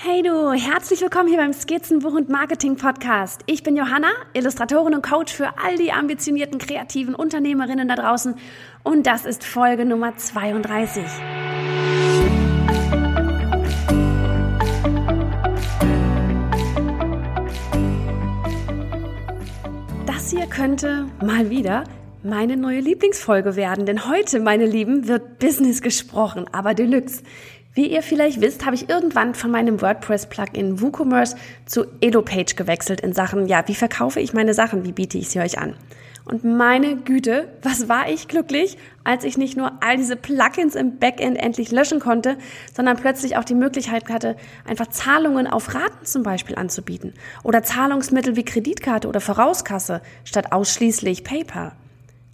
Hey du, herzlich willkommen hier beim Skizzenbuch und Marketing Podcast. Ich bin Johanna, Illustratorin und Coach für all die ambitionierten kreativen Unternehmerinnen da draußen und das ist Folge Nummer 32. Das hier könnte mal wieder meine neue Lieblingsfolge werden, denn heute, meine Lieben, wird Business gesprochen, aber Deluxe. Wie ihr vielleicht wisst, habe ich irgendwann von meinem WordPress-Plugin WooCommerce zu EloPage gewechselt in Sachen, ja, wie verkaufe ich meine Sachen, wie biete ich sie euch an? Und meine Güte, was war ich glücklich, als ich nicht nur all diese Plugins im Backend endlich löschen konnte, sondern plötzlich auch die Möglichkeit hatte, einfach Zahlungen auf Raten zum Beispiel anzubieten oder Zahlungsmittel wie Kreditkarte oder Vorauskasse statt ausschließlich PayPal.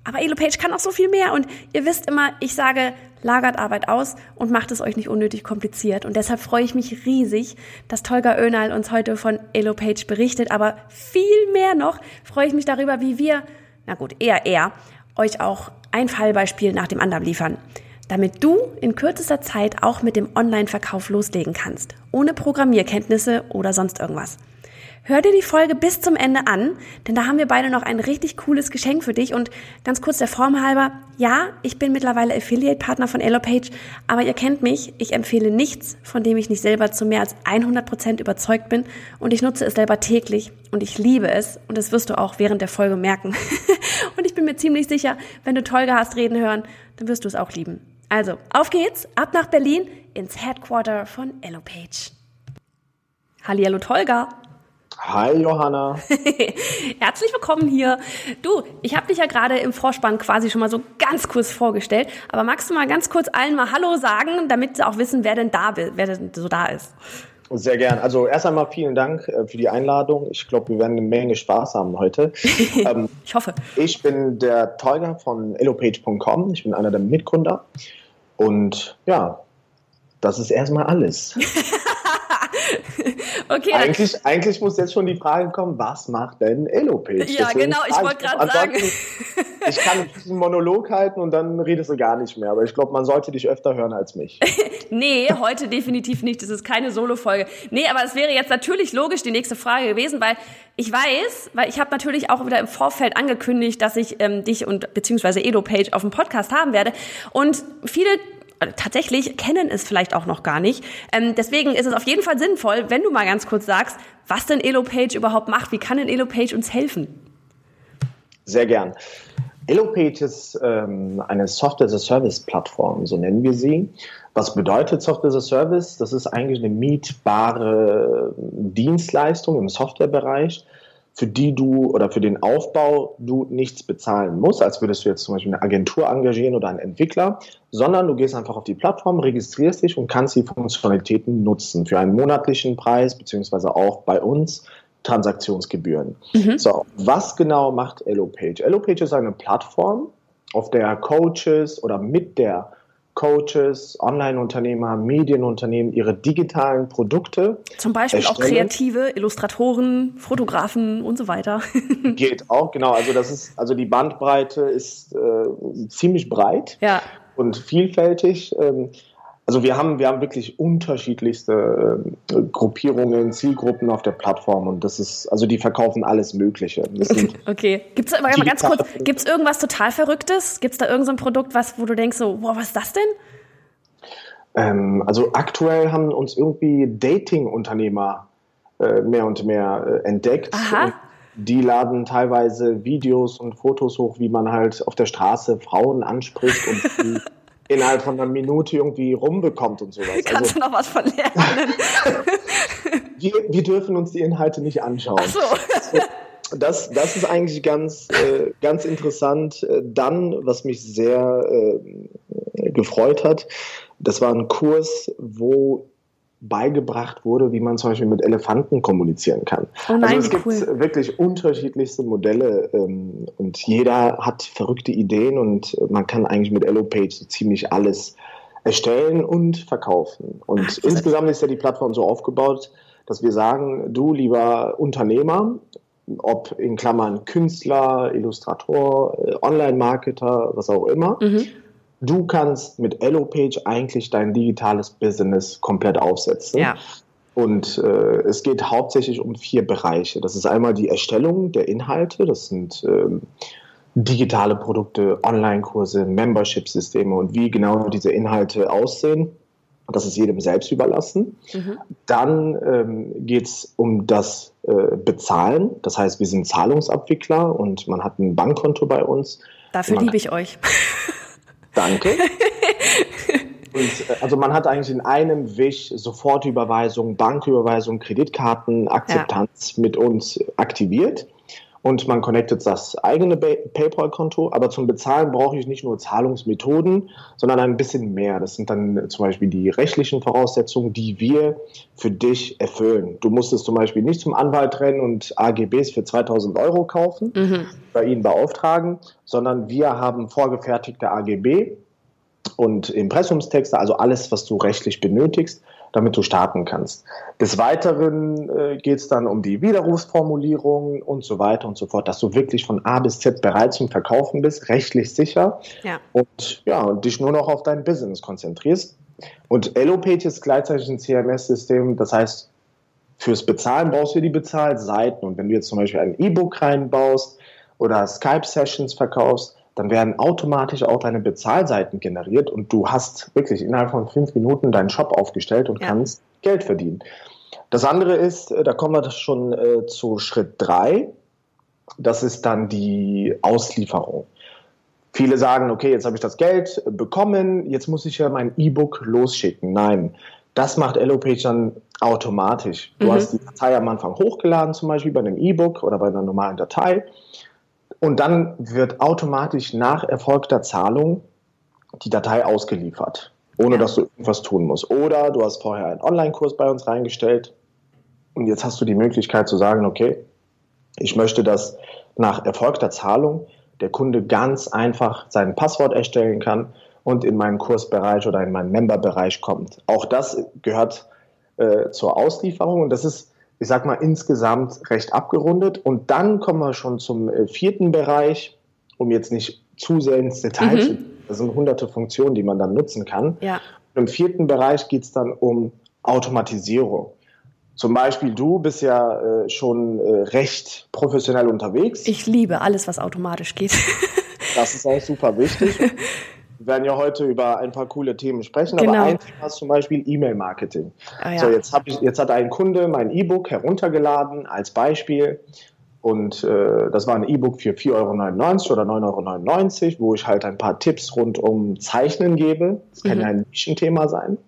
Aber EloPage kann auch so viel mehr und ihr wisst immer, ich sage, lagert Arbeit aus und macht es euch nicht unnötig kompliziert. Und deshalb freue ich mich riesig, dass Tolga Önal uns heute von EloPage berichtet. Aber viel mehr noch freue ich mich darüber, wie wir, na gut, eher er, euch auch ein Fallbeispiel nach dem anderen liefern. Damit du in kürzester Zeit auch mit dem Online-Verkauf loslegen kannst. Ohne Programmierkenntnisse oder sonst irgendwas. Hör dir die Folge bis zum Ende an, denn da haben wir beide noch ein richtig cooles Geschenk für dich. Und ganz kurz der Form halber, ja, ich bin mittlerweile Affiliate-Partner von EloPage, aber ihr kennt mich, ich empfehle nichts, von dem ich nicht selber zu mehr als 100 Prozent überzeugt bin und ich nutze es selber täglich und ich liebe es und das wirst du auch während der Folge merken. und ich bin mir ziemlich sicher, wenn du Tolga hast reden hören, dann wirst du es auch lieben. Also, auf geht's, ab nach Berlin ins Headquarter von EloPage. Hallihallo Tolga. Hi Johanna. Herzlich willkommen hier. Du, ich habe dich ja gerade im Vorspann quasi schon mal so ganz kurz vorgestellt, aber magst du mal ganz kurz allen mal Hallo sagen, damit sie auch wissen, wer denn da, wer denn so da ist? Sehr gern. Also erst einmal vielen Dank äh, für die Einladung. Ich glaube, wir werden eine Menge Spaß haben heute. ähm, ich hoffe. Ich bin der Tolga von ellopage.com. Ich bin einer der Mitgründer. Und ja, das ist erstmal alles. okay. Eigentlich, eigentlich muss jetzt schon die Frage kommen, was macht denn Elopage? Ja, Deswegen genau, ich wollte gerade sagen. ich kann diesen Monolog halten und dann redest du gar nicht mehr. Aber ich glaube, man sollte dich öfter hören als mich. nee, heute definitiv nicht. Das ist keine Solo-Folge. Nee, aber es wäre jetzt natürlich logisch die nächste Frage gewesen, weil ich weiß, weil ich habe natürlich auch wieder im Vorfeld angekündigt, dass ich ähm, dich und beziehungsweise EloPage auf dem Podcast haben werde. Und viele tatsächlich kennen es vielleicht auch noch gar nicht. Ähm, deswegen ist es auf jeden Fall sinnvoll, wenn du mal ganz kurz sagst, was denn EloPage überhaupt macht. Wie kann denn EloPage uns helfen? Sehr gern. EloPage ist ähm, eine Software-as-a-Service-Plattform, so nennen wir sie. Was bedeutet Software-as-a-Service? Das ist eigentlich eine mietbare Dienstleistung im Softwarebereich, für die du oder für den Aufbau du nichts bezahlen musst, als würdest du jetzt zum Beispiel eine Agentur engagieren oder einen Entwickler, sondern du gehst einfach auf die Plattform, registrierst dich und kannst die Funktionalitäten nutzen für einen monatlichen Preis, beziehungsweise auch bei uns Transaktionsgebühren. Mhm. So, was genau macht EloPage? EloPage ist eine Plattform, auf der Coaches oder mit der Coaches, Online-Unternehmer, Medienunternehmen ihre digitalen Produkte. Zum Beispiel erstellen. auch Kreative, Illustratoren, Fotografen und so weiter. Geht auch, genau. Also das ist, also die Bandbreite ist äh, ziemlich breit ja. und vielfältig. Ähm, also wir haben, wir haben wirklich unterschiedlichste äh, Gruppierungen, Zielgruppen auf der Plattform und das ist, also die verkaufen alles Mögliche. okay. Gibt es mal ganz kurz, gibt's irgendwas total Verrücktes? Gibt es da irgendein so Produkt, was, wo du denkst so, boah, was ist das denn? Ähm, also aktuell haben uns irgendwie Dating-Unternehmer äh, mehr und mehr äh, entdeckt. Aha. Und die laden teilweise Videos und Fotos hoch, wie man halt auf der Straße Frauen anspricht und innerhalb von einer Minute irgendwie rumbekommt und sowas. Kannst also, du noch was von lernen? wir, wir dürfen uns die Inhalte nicht anschauen. Ach so. Das, das ist eigentlich ganz, äh, ganz interessant. Äh, dann, was mich sehr äh, gefreut hat, das war ein Kurs, wo beigebracht wurde, wie man zum Beispiel mit Elefanten kommunizieren kann. Oh nein, also es gibt cool. wirklich unterschiedlichste Modelle ähm, und jeder hat verrückte Ideen und man kann eigentlich mit EloPage so ziemlich alles erstellen und verkaufen. Und Ach, insgesamt ist ja die Plattform so aufgebaut, dass wir sagen, du lieber Unternehmer, ob in Klammern Künstler, Illustrator, äh, Online-Marketer, was auch immer, mhm du kannst mit EloPage eigentlich dein digitales Business komplett aufsetzen. Ja. Und äh, es geht hauptsächlich um vier Bereiche. Das ist einmal die Erstellung der Inhalte, das sind ähm, digitale Produkte, Online-Kurse, Membership-Systeme und wie genau diese Inhalte aussehen. Das ist jedem selbst überlassen. Mhm. Dann ähm, geht es um das äh, Bezahlen. Das heißt, wir sind Zahlungsabwickler und man hat ein Bankkonto bei uns. Dafür liebe ich euch. Danke. Und, äh, also man hat eigentlich in einem Wisch Sofortüberweisung, Banküberweisung, Kreditkarten, Akzeptanz ja. mit uns aktiviert und man connectet das eigene PayPal-Konto. Aber zum Bezahlen brauche ich nicht nur Zahlungsmethoden, sondern ein bisschen mehr. Das sind dann zum Beispiel die rechtlichen Voraussetzungen, die wir für dich erfüllen. Du musst es zum Beispiel nicht zum Anwalt rennen und AGBs für 2000 Euro kaufen, mhm. bei ihnen beauftragen, sondern wir haben vorgefertigte AGB und Impressumstexte, also alles, was du rechtlich benötigst damit du starten kannst. Des Weiteren äh, geht es dann um die Widerrufsformulierung und so weiter und so fort, dass du wirklich von A bis Z bereit zum Verkaufen bist, rechtlich sicher ja. und ja, und dich nur noch auf dein Business konzentrierst. Und Elopage ist gleichzeitig ein CMS-System, das heißt, fürs Bezahlen brauchst du die Bezahlseiten. Und wenn du jetzt zum Beispiel ein E-Book reinbaust oder Skype-Sessions verkaufst, dann werden automatisch auch deine Bezahlseiten generiert und du hast wirklich innerhalb von fünf Minuten deinen Shop aufgestellt und ja. kannst Geld verdienen. Das andere ist, äh, da kommen wir schon äh, zu Schritt drei. Das ist dann die Auslieferung. Viele sagen, okay, jetzt habe ich das Geld bekommen, jetzt muss ich ja mein E-Book losschicken. Nein, das macht Elopage dann automatisch. Du mhm. hast die Datei am Anfang hochgeladen, zum Beispiel bei einem E-Book oder bei einer normalen Datei. Und dann wird automatisch nach erfolgter Zahlung die Datei ausgeliefert, ohne dass du irgendwas tun musst. Oder du hast vorher einen Online-Kurs bei uns reingestellt und jetzt hast du die Möglichkeit zu sagen, okay, ich möchte, dass nach erfolgter Zahlung der Kunde ganz einfach sein Passwort erstellen kann und in meinen Kursbereich oder in meinen Memberbereich kommt. Auch das gehört äh, zur Auslieferung und das ist ich sag mal, insgesamt recht abgerundet. Und dann kommen wir schon zum äh, vierten Bereich, um jetzt nicht zu sehr ins Detail mhm. zu gehen. Das sind hunderte Funktionen, die man dann nutzen kann. Ja. Im vierten Bereich geht es dann um Automatisierung. Zum Beispiel, du bist ja äh, schon äh, recht professionell unterwegs. Ich liebe alles, was automatisch geht. das ist auch super wichtig. Wir werden ja heute über ein paar coole Themen sprechen, genau. aber ein Thema ist zum Beispiel E-Mail-Marketing. Ah, ja. So, jetzt, ich, jetzt hat ein Kunde mein E-Book heruntergeladen als Beispiel. Und äh, das war ein E-Book für 4,99 Euro oder 9,99 Euro, wo ich halt ein paar Tipps rund um Zeichnen gebe. Das kann mhm. ja ein Nischenthema sein.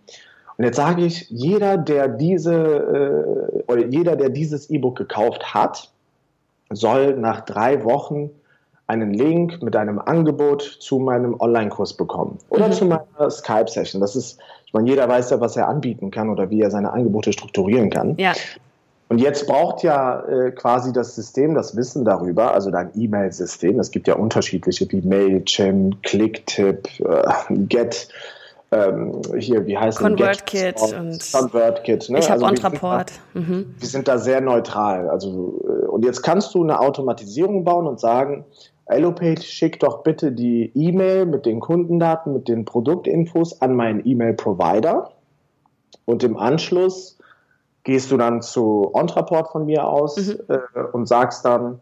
Und jetzt sage ich, jeder, der diese äh, oder jeder, der dieses E-Book gekauft hat, soll nach drei Wochen einen Link mit einem Angebot zu meinem Online-Kurs bekommen oder mhm. zu meiner Skype-Session. Das ist, ich meine, jeder weiß ja, was er anbieten kann oder wie er seine Angebote strukturieren kann. Ja. Und jetzt braucht ja äh, quasi das System das Wissen darüber, also dein E-Mail-System. Es gibt ja unterschiedliche wie Mailchimp, Clicktip, äh, Get, ähm, hier, wie heißt ConvertKit und ConvertKit. Ne? Ich habe also Ontraport. Wir, mhm. wir sind da sehr neutral. Also äh, und jetzt kannst du eine Automatisierung bauen und sagen, Allopage, schick doch bitte die E-Mail mit den Kundendaten, mit den Produktinfos an meinen E-Mail-Provider. Und im Anschluss gehst du dann zu Ontraport von mir aus mhm. äh, und sagst dann,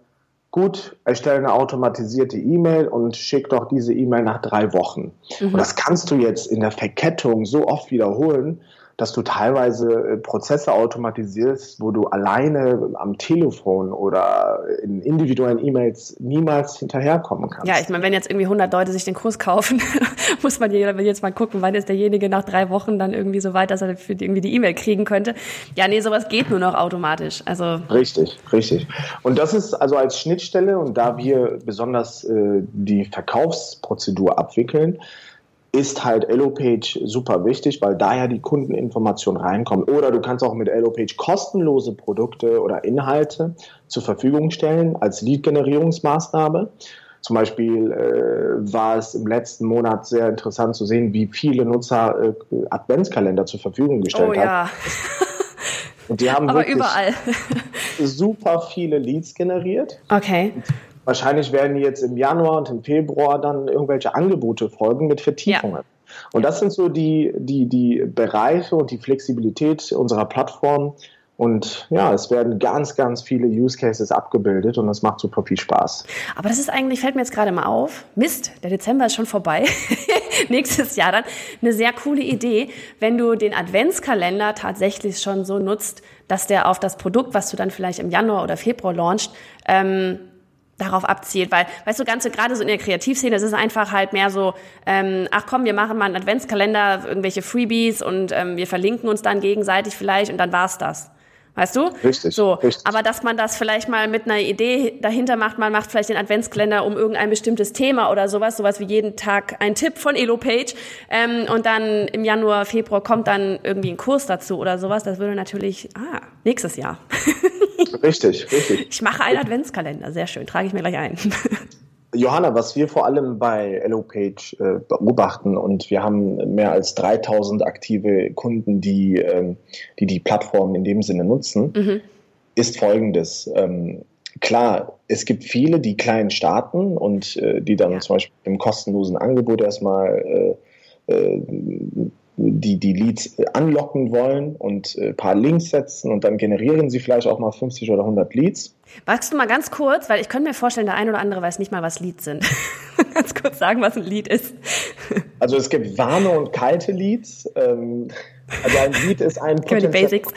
gut, erstelle eine automatisierte E-Mail und schick doch diese E-Mail nach drei Wochen. Mhm. Und das kannst du jetzt in der Verkettung so oft wiederholen, dass du teilweise äh, Prozesse automatisierst, wo du alleine am Telefon oder in individuellen E-Mails niemals hinterherkommen kannst. Ja, ich meine, wenn jetzt irgendwie 100 Leute sich den Kurs kaufen, muss man jetzt mal gucken, wann ist derjenige nach drei Wochen dann irgendwie so weit, dass er für irgendwie die E-Mail kriegen könnte. Ja, nee, sowas geht nur noch automatisch. Also richtig, richtig. Und das ist also als Schnittstelle und da wir besonders äh, die Verkaufsprozedur abwickeln, ist halt Elopage super wichtig, weil da ja die Kundeninformationen reinkommen. Oder du kannst auch mit Elopage kostenlose Produkte oder Inhalte zur Verfügung stellen als Lead-Generierungsmaßnahme. Zum Beispiel äh, war es im letzten Monat sehr interessant zu sehen, wie viele Nutzer äh, Adventskalender zur Verfügung gestellt oh, haben. Ja. Und die haben Aber überall. super viele Leads generiert. Okay. Wahrscheinlich werden jetzt im Januar und im Februar dann irgendwelche Angebote folgen mit Vertiefungen. Ja. Und das sind so die, die, die Bereiche und die Flexibilität unserer Plattform. Und ja, es werden ganz, ganz viele Use Cases abgebildet und das macht super viel Spaß. Aber das ist eigentlich, fällt mir jetzt gerade mal auf, Mist, der Dezember ist schon vorbei. Nächstes Jahr dann. Eine sehr coole Idee, wenn du den Adventskalender tatsächlich schon so nutzt, dass der auf das Produkt, was du dann vielleicht im Januar oder Februar launchst, ähm, darauf abzielt, weil, weißt du, ganze gerade so in der Kreativszene, es ist einfach halt mehr so, ähm, ach komm, wir machen mal einen Adventskalender, irgendwelche Freebies und ähm, wir verlinken uns dann gegenseitig vielleicht und dann war's das. Weißt du? Richtig. So, richtig. aber dass man das vielleicht mal mit einer Idee dahinter macht, man macht vielleicht den Adventskalender um irgendein bestimmtes Thema oder sowas, sowas wie jeden Tag ein Tipp von EloPage ähm, und dann im Januar, Februar kommt dann irgendwie ein Kurs dazu oder sowas, das würde natürlich, ah, nächstes Jahr. richtig, richtig. Ich mache einen Adventskalender, sehr schön, trage ich mir gleich ein. Johanna, was wir vor allem bei EloPage äh, beobachten und wir haben mehr als 3000 aktive Kunden, die ähm, die, die Plattform in dem Sinne nutzen, mhm. ist folgendes. Ähm, klar, es gibt viele, die klein starten und äh, die dann ja. zum Beispiel im kostenlosen Angebot erstmal äh, äh die, die Leads anlocken wollen und ein paar Links setzen und dann generieren sie vielleicht auch mal 50 oder 100 Leads. Magst du mal ganz kurz, weil ich könnte mir vorstellen, der ein oder andere weiß nicht mal, was Leads sind. ganz kurz sagen, was ein Lead ist. also es gibt warme und kalte Leads. Ähm, also ein Lead ist ein potenzieller Basics.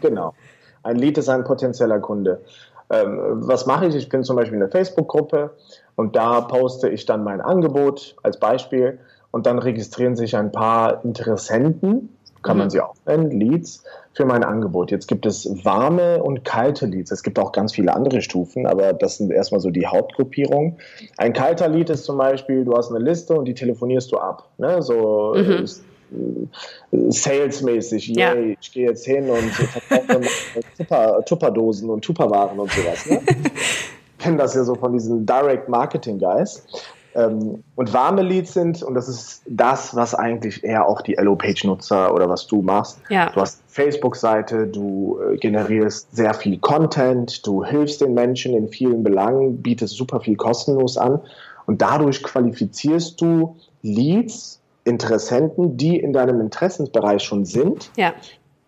Genau. Ein Lead ist ein potenzieller Kunde. Ähm, was mache ich? Ich bin zum Beispiel in der Facebook-Gruppe und da poste ich dann mein Angebot als Beispiel und dann registrieren sich ein paar Interessenten, kann mhm. man sie auch nennen, Leads, für mein Angebot. Jetzt gibt es warme und kalte Leads. Es gibt auch ganz viele andere Stufen, aber das sind erstmal so die Hauptgruppierungen. Ein kalter Lead ist zum Beispiel, du hast eine Liste und die telefonierst du ab. Ne? So mhm. äh, salesmäßig, ja. yay, ich gehe jetzt hin und verkaufe Tupper, Tupperdosen und Tupperwaren und sowas. Ne? kennen das ja so von diesen Direct Marketing Guys. Ähm, und warme Leads sind, und das ist das, was eigentlich eher auch die Hello-Page-Nutzer oder was du machst. Ja. Du hast Facebook-Seite, du äh, generierst sehr viel Content, du hilfst den Menschen in vielen Belangen, bietest super viel kostenlos an und dadurch qualifizierst du Leads, Interessenten, die in deinem Interessensbereich schon sind. Ja.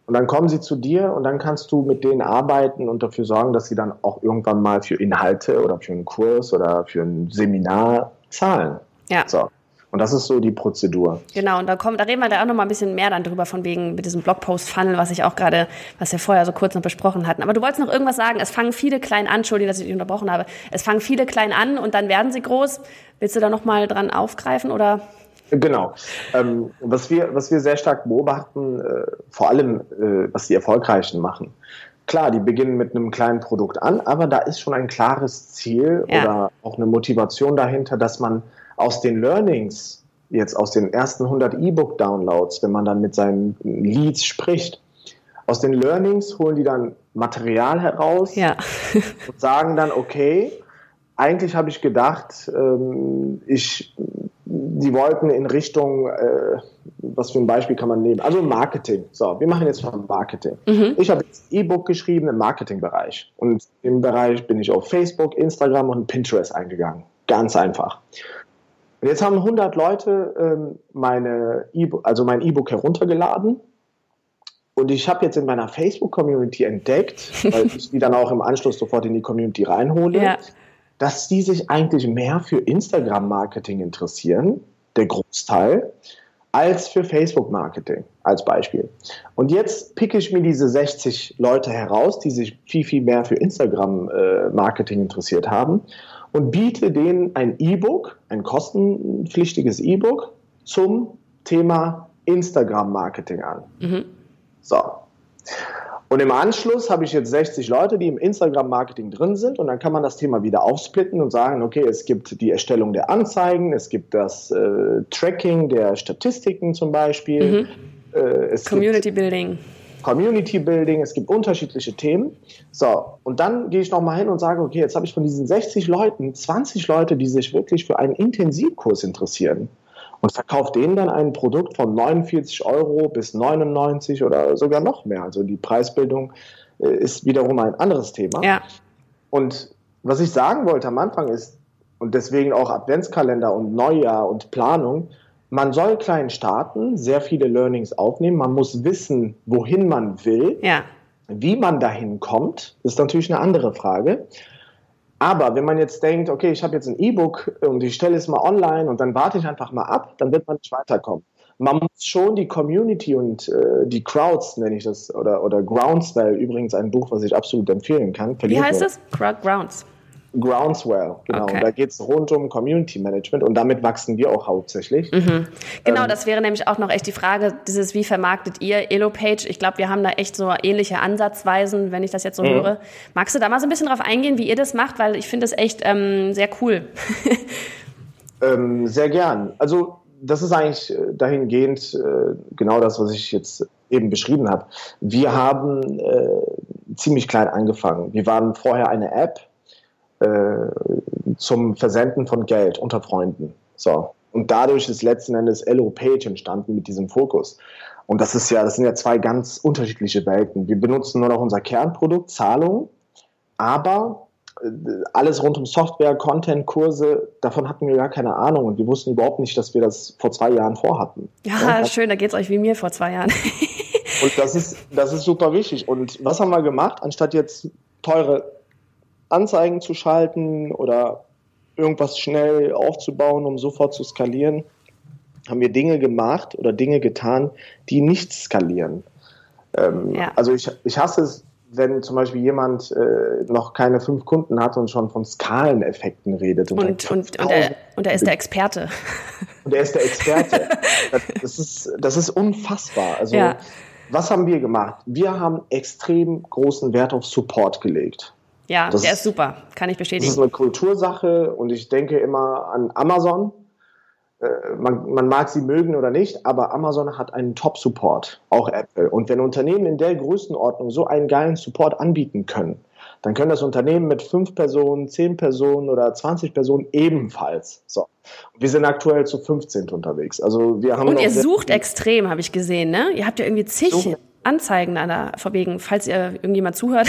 Und dann kommen sie zu dir und dann kannst du mit denen arbeiten und dafür sorgen, dass sie dann auch irgendwann mal für Inhalte oder für einen Kurs oder für ein Seminar zahlen. Ja. So. Und das ist so die Prozedur. Genau, und da kommt, da reden wir da auch noch mal ein bisschen mehr dann drüber, von wegen mit diesem Blogpost-Funnel, was ich auch gerade, was wir vorher so kurz noch besprochen hatten. Aber du wolltest noch irgendwas sagen. Es fangen viele klein an, Entschuldigung, dass ich dich unterbrochen habe. Es fangen viele klein an und dann werden sie groß. Willst du da noch mal dran aufgreifen oder? Genau. Ähm, was, wir, was wir sehr stark beobachten, äh, vor allem äh, was die Erfolgreichen machen, klar, die beginnen mit einem kleinen Produkt an, aber da ist schon ein klares Ziel ja. oder auch eine Motivation dahinter, dass man aus den Learnings, jetzt aus den ersten 100 E-Book-Downloads, wenn man dann mit seinen Leads spricht, aus den Learnings holen die dann Material heraus ja. und sagen dann, okay, eigentlich habe ich gedacht, ähm, ich die wollten in Richtung, äh, was für ein Beispiel kann man nehmen? Also Marketing. So, wir machen jetzt mal Marketing. Mhm. Ich habe jetzt E-Book geschrieben im Marketingbereich. Und im Bereich bin ich auf Facebook, Instagram und Pinterest eingegangen. Ganz einfach. Und jetzt haben 100 Leute ähm, meine e also mein E-Book heruntergeladen. Und ich habe jetzt in meiner Facebook-Community entdeckt, weil ich die dann auch im Anschluss sofort in die Community reinhole, ja dass die sich eigentlich mehr für Instagram-Marketing interessieren, der Großteil, als für Facebook-Marketing als Beispiel. Und jetzt picke ich mir diese 60 Leute heraus, die sich viel, viel mehr für Instagram-Marketing interessiert haben und biete denen ein E-Book, ein kostenpflichtiges E-Book zum Thema Instagram-Marketing an. Mhm. So. Und im Anschluss habe ich jetzt 60 Leute, die im Instagram-Marketing drin sind und dann kann man das Thema wieder aufsplitten und sagen, okay, es gibt die Erstellung der Anzeigen, es gibt das äh, Tracking der Statistiken zum Beispiel. Mhm. Äh, Community Building. Community Building, es gibt unterschiedliche Themen. So, und dann gehe ich nochmal hin und sage, okay, jetzt habe ich von diesen 60 Leuten 20 Leute, die sich wirklich für einen Intensivkurs interessieren und verkauft denen dann ein Produkt von 49 Euro bis 99 oder sogar noch mehr. Also die Preisbildung äh, ist wiederum ein anderes Thema. Ja. Und was ich sagen wollte am Anfang ist, und deswegen auch Adventskalender und Neujahr und Planung, man soll klein starten, sehr viele Learnings aufnehmen. Man muss wissen, wohin man will. Ja. Wie man dahin kommt, ist natürlich eine andere Frage. Aber wenn man jetzt denkt, okay, ich habe jetzt ein E-Book und ich stelle es mal online und dann warte ich einfach mal ab, dann wird man nicht weiterkommen. Man muss schon die Community und äh, die Crowds, nenne ich das, oder, oder Groundswell, übrigens ein Buch, was ich absolut empfehlen kann. Wie heißt es? Grounds. Groundswell, genau. Okay. Da geht es rund um Community Management und damit wachsen wir auch hauptsächlich. Mhm. Genau, ähm, das wäre nämlich auch noch echt die Frage, dieses, wie vermarktet ihr EloPage? Ich glaube, wir haben da echt so ähnliche Ansatzweisen, wenn ich das jetzt so mhm. höre. Magst du da mal so ein bisschen drauf eingehen, wie ihr das macht? Weil ich finde das echt ähm, sehr cool. ähm, sehr gern. Also das ist eigentlich äh, dahingehend äh, genau das, was ich jetzt eben beschrieben habe. Wir haben äh, ziemlich klein angefangen. Wir waren vorher eine App, zum Versenden von Geld unter Freunden. So. Und dadurch ist letzten Endes Elo Page entstanden mit diesem Fokus. Und das ist ja, das sind ja zwei ganz unterschiedliche Welten. Wir benutzen nur noch unser Kernprodukt, Zahlung, aber äh, alles rund um Software, Content, Kurse, davon hatten wir gar keine Ahnung und wir wussten überhaupt nicht, dass wir das vor zwei Jahren vorhatten. Ja, ja schön, da geht es euch wie mir vor zwei Jahren. und das ist, das ist super wichtig. Und was haben wir gemacht? Anstatt jetzt teure Anzeigen zu schalten oder irgendwas schnell aufzubauen, um sofort zu skalieren, haben wir Dinge gemacht oder Dinge getan, die nicht skalieren. Ähm, ja. Also ich, ich hasse es, wenn zum Beispiel jemand äh, noch keine fünf Kunden hat und schon von Skaleneffekten redet. Und, und, und, und, er, und er ist der Experte. Und er ist der Experte. das, ist, das ist unfassbar. Also ja. was haben wir gemacht? Wir haben extrem großen Wert auf Support gelegt. Ja, das der ist, super, kann ich bestätigen. Das ist eine Kultursache und ich denke immer an Amazon. Äh, man, man, mag sie mögen oder nicht, aber Amazon hat einen Top-Support, auch Apple. Und wenn Unternehmen in der Größenordnung so einen geilen Support anbieten können, dann können das Unternehmen mit fünf Personen, zehn Personen oder 20 Personen ebenfalls. So. wir sind aktuell zu 15 unterwegs. Also wir haben Und ihr sucht extrem, habe ich gesehen, ne? Ihr habt ja irgendwie zig. Anzeigen an der, wegen, falls ihr irgendjemand zuhört.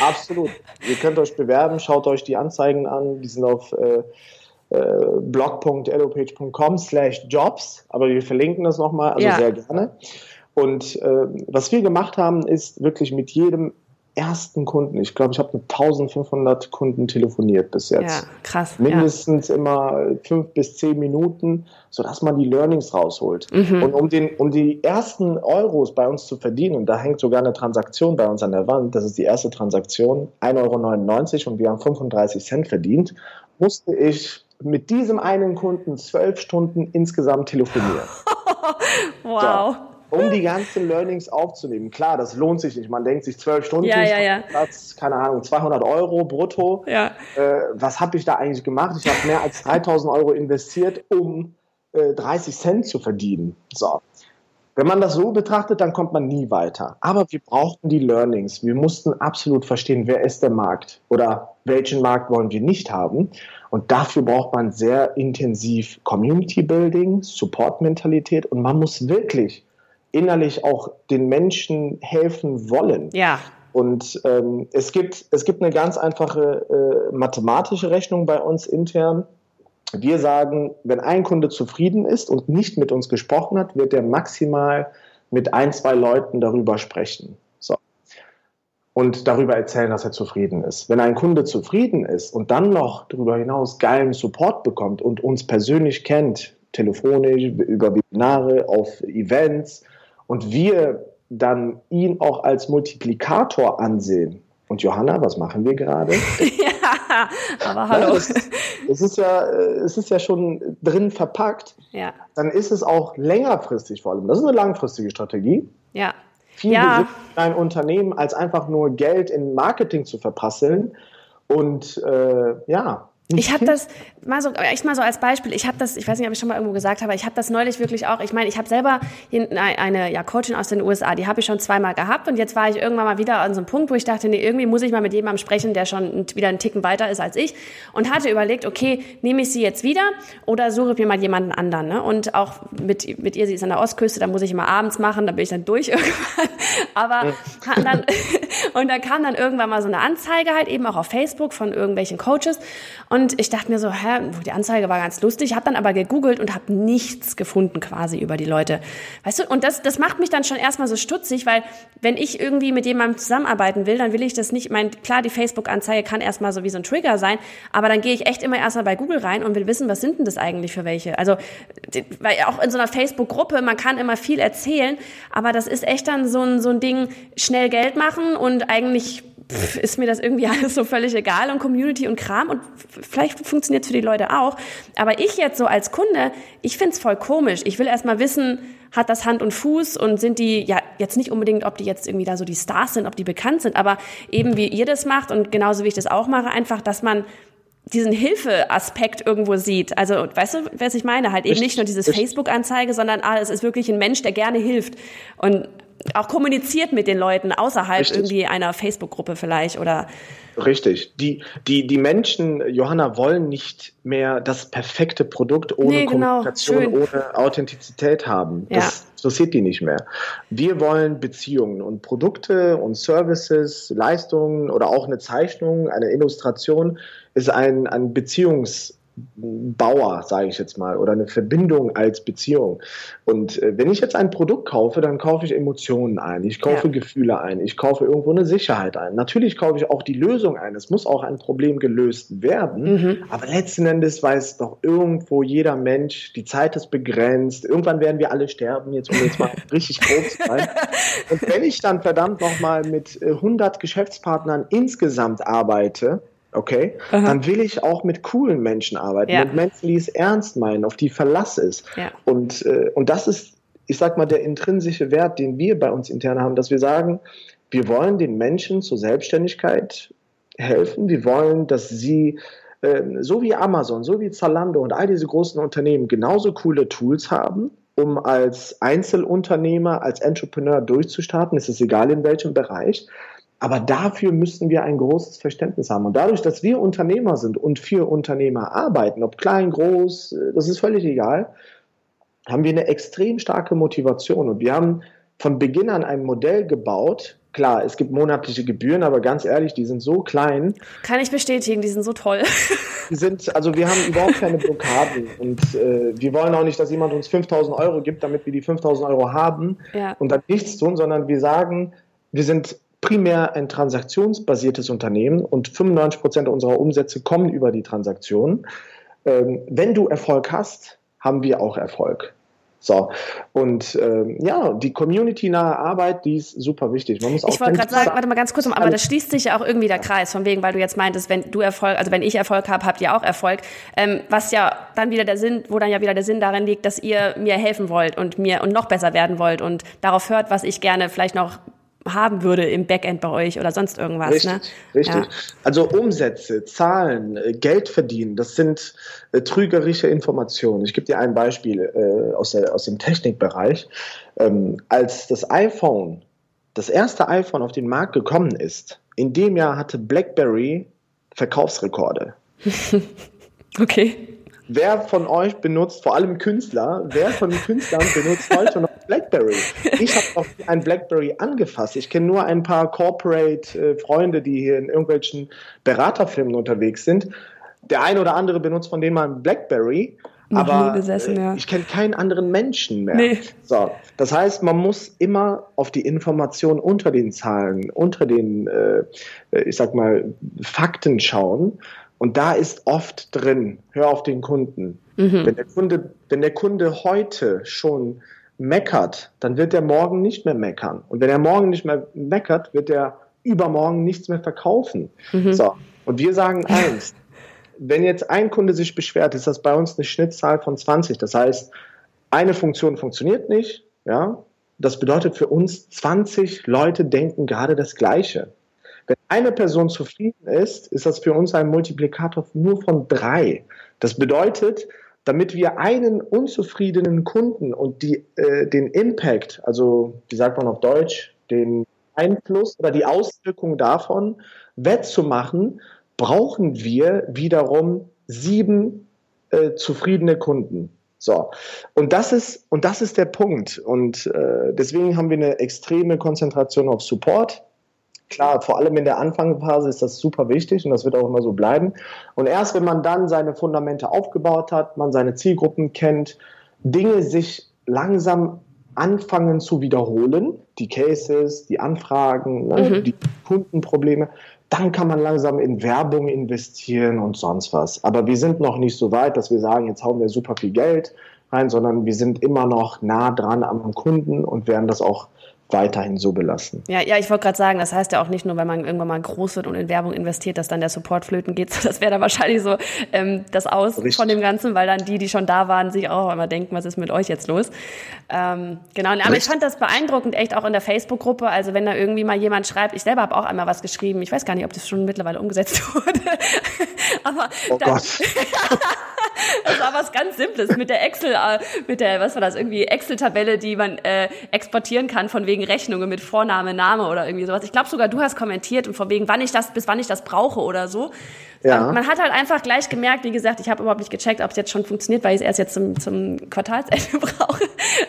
Absolut. Ihr könnt euch bewerben, schaut euch die Anzeigen an, die sind auf äh, äh, blog.elopage.com slash jobs, aber wir verlinken das nochmal, also ja. sehr gerne. Und äh, was wir gemacht haben, ist wirklich mit jedem ersten Kunden. Ich glaube, ich habe mit 1500 Kunden telefoniert bis jetzt. Ja, krass. Mindestens ja. immer fünf bis zehn Minuten, sodass man die Learnings rausholt. Mhm. Und um, den, um die ersten Euros bei uns zu verdienen, und da hängt sogar eine Transaktion bei uns an der Wand, das ist die erste Transaktion, 1,99 Euro und wir haben 35 Cent verdient, musste ich mit diesem einen Kunden zwölf Stunden insgesamt telefonieren. wow. So um die ganzen Learnings aufzunehmen. Klar, das lohnt sich nicht. Man denkt sich zwölf Stunden, ja, ja, ja. Platz, keine Ahnung, 200 Euro brutto. Ja. Äh, was habe ich da eigentlich gemacht? Ich habe mehr als 3000 Euro investiert, um äh, 30 Cent zu verdienen. So. Wenn man das so betrachtet, dann kommt man nie weiter. Aber wir brauchten die Learnings. Wir mussten absolut verstehen, wer ist der Markt oder welchen Markt wollen wir nicht haben. Und dafür braucht man sehr intensiv Community Building, Support-Mentalität und man muss wirklich innerlich auch den Menschen helfen wollen. Ja. Und ähm, es, gibt, es gibt eine ganz einfache äh, mathematische Rechnung bei uns intern. Wir sagen, wenn ein Kunde zufrieden ist und nicht mit uns gesprochen hat, wird er maximal mit ein, zwei Leuten darüber sprechen. So. Und darüber erzählen, dass er zufrieden ist. Wenn ein Kunde zufrieden ist und dann noch darüber hinaus geilen Support bekommt und uns persönlich kennt, telefonisch, über Webinare, auf Events, und wir dann ihn auch als Multiplikator ansehen. Und Johanna, was machen wir gerade? ja, aber hallo. Ja, es, ist ja, es ist ja schon drin verpackt. Ja. Dann ist es auch längerfristig vor allem. Das ist eine langfristige Strategie. Ja. Viel ja. ein Unternehmen, als einfach nur Geld in Marketing zu verprasseln. Und äh, ja, ich habe das mal so, echt mal so als Beispiel. Ich habe das, ich weiß nicht, ob ich schon mal irgendwo gesagt habe, ich habe das neulich wirklich auch. Ich meine, ich habe selber eine ja, Coachin aus den USA, die habe ich schon zweimal gehabt und jetzt war ich irgendwann mal wieder an so einem Punkt, wo ich dachte, nee, irgendwie muss ich mal mit jemandem sprechen, der schon wieder einen Ticken weiter ist als ich und hatte überlegt, okay, nehme ich sie jetzt wieder oder suche ich mir mal jemanden anderen. Ne? Und auch mit mit ihr, sie ist an der Ostküste, da muss ich immer abends machen, da bin ich dann durch irgendwann. Aber dann und da kam dann irgendwann mal so eine Anzeige halt eben auch auf Facebook von irgendwelchen Coaches und ich dachte mir so, hä, die Anzeige war ganz lustig, habe dann aber gegoogelt und habe nichts gefunden quasi über die Leute. Weißt du, und das, das macht mich dann schon erstmal so stutzig, weil wenn ich irgendwie mit jemandem zusammenarbeiten will, dann will ich das nicht, ich meine, klar, die Facebook-Anzeige kann erstmal so wie so ein Trigger sein, aber dann gehe ich echt immer erstmal bei Google rein und will wissen, was sind denn das eigentlich für welche? Also, weil auch in so einer Facebook-Gruppe, man kann immer viel erzählen, aber das ist echt dann so ein, so ein Ding, schnell Geld machen und eigentlich pff, ist mir das irgendwie alles so völlig egal und Community und Kram und vielleicht funktioniert es für die Leute auch. Aber ich jetzt so als Kunde, ich find's voll komisch. Ich will erstmal wissen, hat das Hand und Fuß und sind die, ja, jetzt nicht unbedingt, ob die jetzt irgendwie da so die Stars sind, ob die bekannt sind, aber eben wie ihr das macht und genauso wie ich das auch mache, einfach, dass man diesen Hilfeaspekt irgendwo sieht. Also, weißt du, was ich meine? Halt eben nicht nur dieses Facebook-Anzeige, sondern ah, es ist wirklich ein Mensch, der gerne hilft und auch kommuniziert mit den Leuten außerhalb Richtig. irgendwie einer Facebook-Gruppe vielleicht oder Richtig. Die, die, die Menschen, Johanna, wollen nicht mehr das perfekte Produkt ohne nee, genau. Kommunikation, Schön. ohne Authentizität haben. Das ja. interessiert die nicht mehr. Wir wollen Beziehungen und Produkte und Services, Leistungen oder auch eine Zeichnung, eine Illustration ist ein, ein Beziehungs- Bauer, sage ich jetzt mal, oder eine Verbindung als Beziehung. Und äh, wenn ich jetzt ein Produkt kaufe, dann kaufe ich Emotionen ein, ich kaufe ja. Gefühle ein, ich kaufe irgendwo eine Sicherheit ein. Natürlich kaufe ich auch die Lösung ein. Es muss auch ein Problem gelöst werden. Mhm. Aber letzten Endes weiß doch irgendwo jeder Mensch, die Zeit ist begrenzt. Irgendwann werden wir alle sterben, jetzt um jetzt mal richtig grob zu sein. Und wenn ich dann verdammt nochmal mit 100 äh, Geschäftspartnern insgesamt arbeite, okay, Aha. dann will ich auch mit coolen Menschen arbeiten, ja. mit Menschen, die es ernst meinen, auf die Verlass ist. Ja. Und, äh, und das ist, ich sag mal, der intrinsische Wert, den wir bei uns intern haben, dass wir sagen, wir wollen den Menschen zur Selbstständigkeit helfen. Wir wollen, dass sie äh, so wie Amazon, so wie Zalando und all diese großen Unternehmen genauso coole Tools haben, um als Einzelunternehmer, als Entrepreneur durchzustarten. Es ist egal in welchem Bereich. Aber dafür müssen wir ein großes Verständnis haben. Und dadurch, dass wir Unternehmer sind und für Unternehmer arbeiten, ob klein, groß, äh, das ist völlig egal, haben wir eine extrem starke Motivation. Und wir haben von Beginn an ein Modell gebaut. Klar, es gibt monatliche Gebühren, aber ganz ehrlich, die sind so klein. Kann ich bestätigen, die sind so toll. Die sind, also wir haben überhaupt keine Blockaden und äh, wir wollen auch nicht, dass jemand uns 5000 Euro gibt, damit wir die 5000 Euro haben ja. und dann nichts tun, sondern wir sagen, wir sind primär ein transaktionsbasiertes Unternehmen und 95 Prozent unserer Umsätze kommen über die Transaktionen. Ähm, wenn du Erfolg hast, haben wir auch Erfolg. So, und ähm, ja, die community-nahe Arbeit, die ist super wichtig. Man muss ich wollte gerade sagen, warte mal ganz kurz, aber das schließt sich ja auch irgendwie der Kreis, von wegen, weil du jetzt meintest, wenn du Erfolg, also wenn ich Erfolg habe, habt ihr auch Erfolg. Ähm, was ja dann wieder der Sinn, wo dann ja wieder der Sinn darin liegt, dass ihr mir helfen wollt und mir und noch besser werden wollt und darauf hört, was ich gerne vielleicht noch haben würde im Backend bei euch oder sonst irgendwas. Richtig, ne? richtig. Ja. Also Umsätze, Zahlen, äh, Geld verdienen, das sind äh, trügerische Informationen. Ich gebe dir ein Beispiel äh, aus, der, aus dem Technikbereich. Ähm, als das iPhone, das erste iPhone auf den Markt gekommen ist, in dem Jahr hatte BlackBerry Verkaufsrekorde. okay. Wer von euch benutzt, vor allem Künstler, wer von den Künstlern benutzt heute noch BlackBerry? Ich habe noch ein BlackBerry angefasst. Ich kenne nur ein paar Corporate-Freunde, die hier in irgendwelchen Beraterfirmen unterwegs sind. Der eine oder andere benutzt von denen mal ein BlackBerry. aber besessen, ja. ich kenne keinen anderen Menschen mehr. Nee. So, das heißt, man muss immer auf die Information unter den Zahlen, unter den, äh, ich sag mal, Fakten schauen und da ist oft drin, hör auf den Kunden. Mhm. Wenn, der Kunde wenn der Kunde heute schon meckert, dann wird er morgen nicht mehr meckern. Und wenn er morgen nicht mehr meckert, wird er übermorgen nichts mehr verkaufen. Mhm. So. Und wir sagen eins, wenn jetzt ein Kunde sich beschwert, ist das bei uns eine Schnittzahl von 20. Das heißt, eine Funktion funktioniert nicht, ja. Das bedeutet für uns, 20 Leute denken gerade das Gleiche. Wenn eine Person zufrieden ist, ist das für uns ein Multiplikator nur von drei. Das bedeutet, damit wir einen unzufriedenen Kunden und die, äh, den Impact, also wie sagt man auf Deutsch, den Einfluss oder die Auswirkung davon wettzumachen, brauchen wir wiederum sieben äh, zufriedene Kunden. So, und das ist, und das ist der Punkt. Und äh, deswegen haben wir eine extreme Konzentration auf Support, Klar, vor allem in der Anfangsphase ist das super wichtig und das wird auch immer so bleiben. Und erst wenn man dann seine Fundamente aufgebaut hat, man seine Zielgruppen kennt, Dinge sich langsam anfangen zu wiederholen, die Cases, die Anfragen, ne, mhm. die Kundenprobleme, dann kann man langsam in Werbung investieren und sonst was. Aber wir sind noch nicht so weit, dass wir sagen, jetzt hauen wir super viel Geld rein, sondern wir sind immer noch nah dran am Kunden und werden das auch weiterhin so belassen. Ja, ja, ich wollte gerade sagen, das heißt ja auch nicht nur, wenn man irgendwann mal groß wird und in Werbung investiert, dass dann der Support flöten geht. Das wäre dann wahrscheinlich so ähm, das Aus Richtig. von dem Ganzen, weil dann die, die schon da waren, sich auch immer denken, was ist mit euch jetzt los? Ähm, genau, aber Richtig. ich fand das beeindruckend, echt auch in der Facebook-Gruppe. Also wenn da irgendwie mal jemand schreibt, ich selber habe auch einmal was geschrieben. Ich weiß gar nicht, ob das schon mittlerweile umgesetzt wurde. aber oh dann, Gott. das war was ganz Simples mit der Excel, äh, mit der, was war das, irgendwie Excel-Tabelle, die man äh, exportieren kann von wegen Rechnungen mit Vorname, Name oder irgendwie sowas. Ich glaube sogar, du hast kommentiert und von wegen, wann ich das, bis wann ich das brauche oder so. Ja. Man hat halt einfach gleich gemerkt, wie gesagt, ich habe überhaupt nicht gecheckt, ob es jetzt schon funktioniert, weil ich es erst jetzt zum, zum Quartalsende brauche.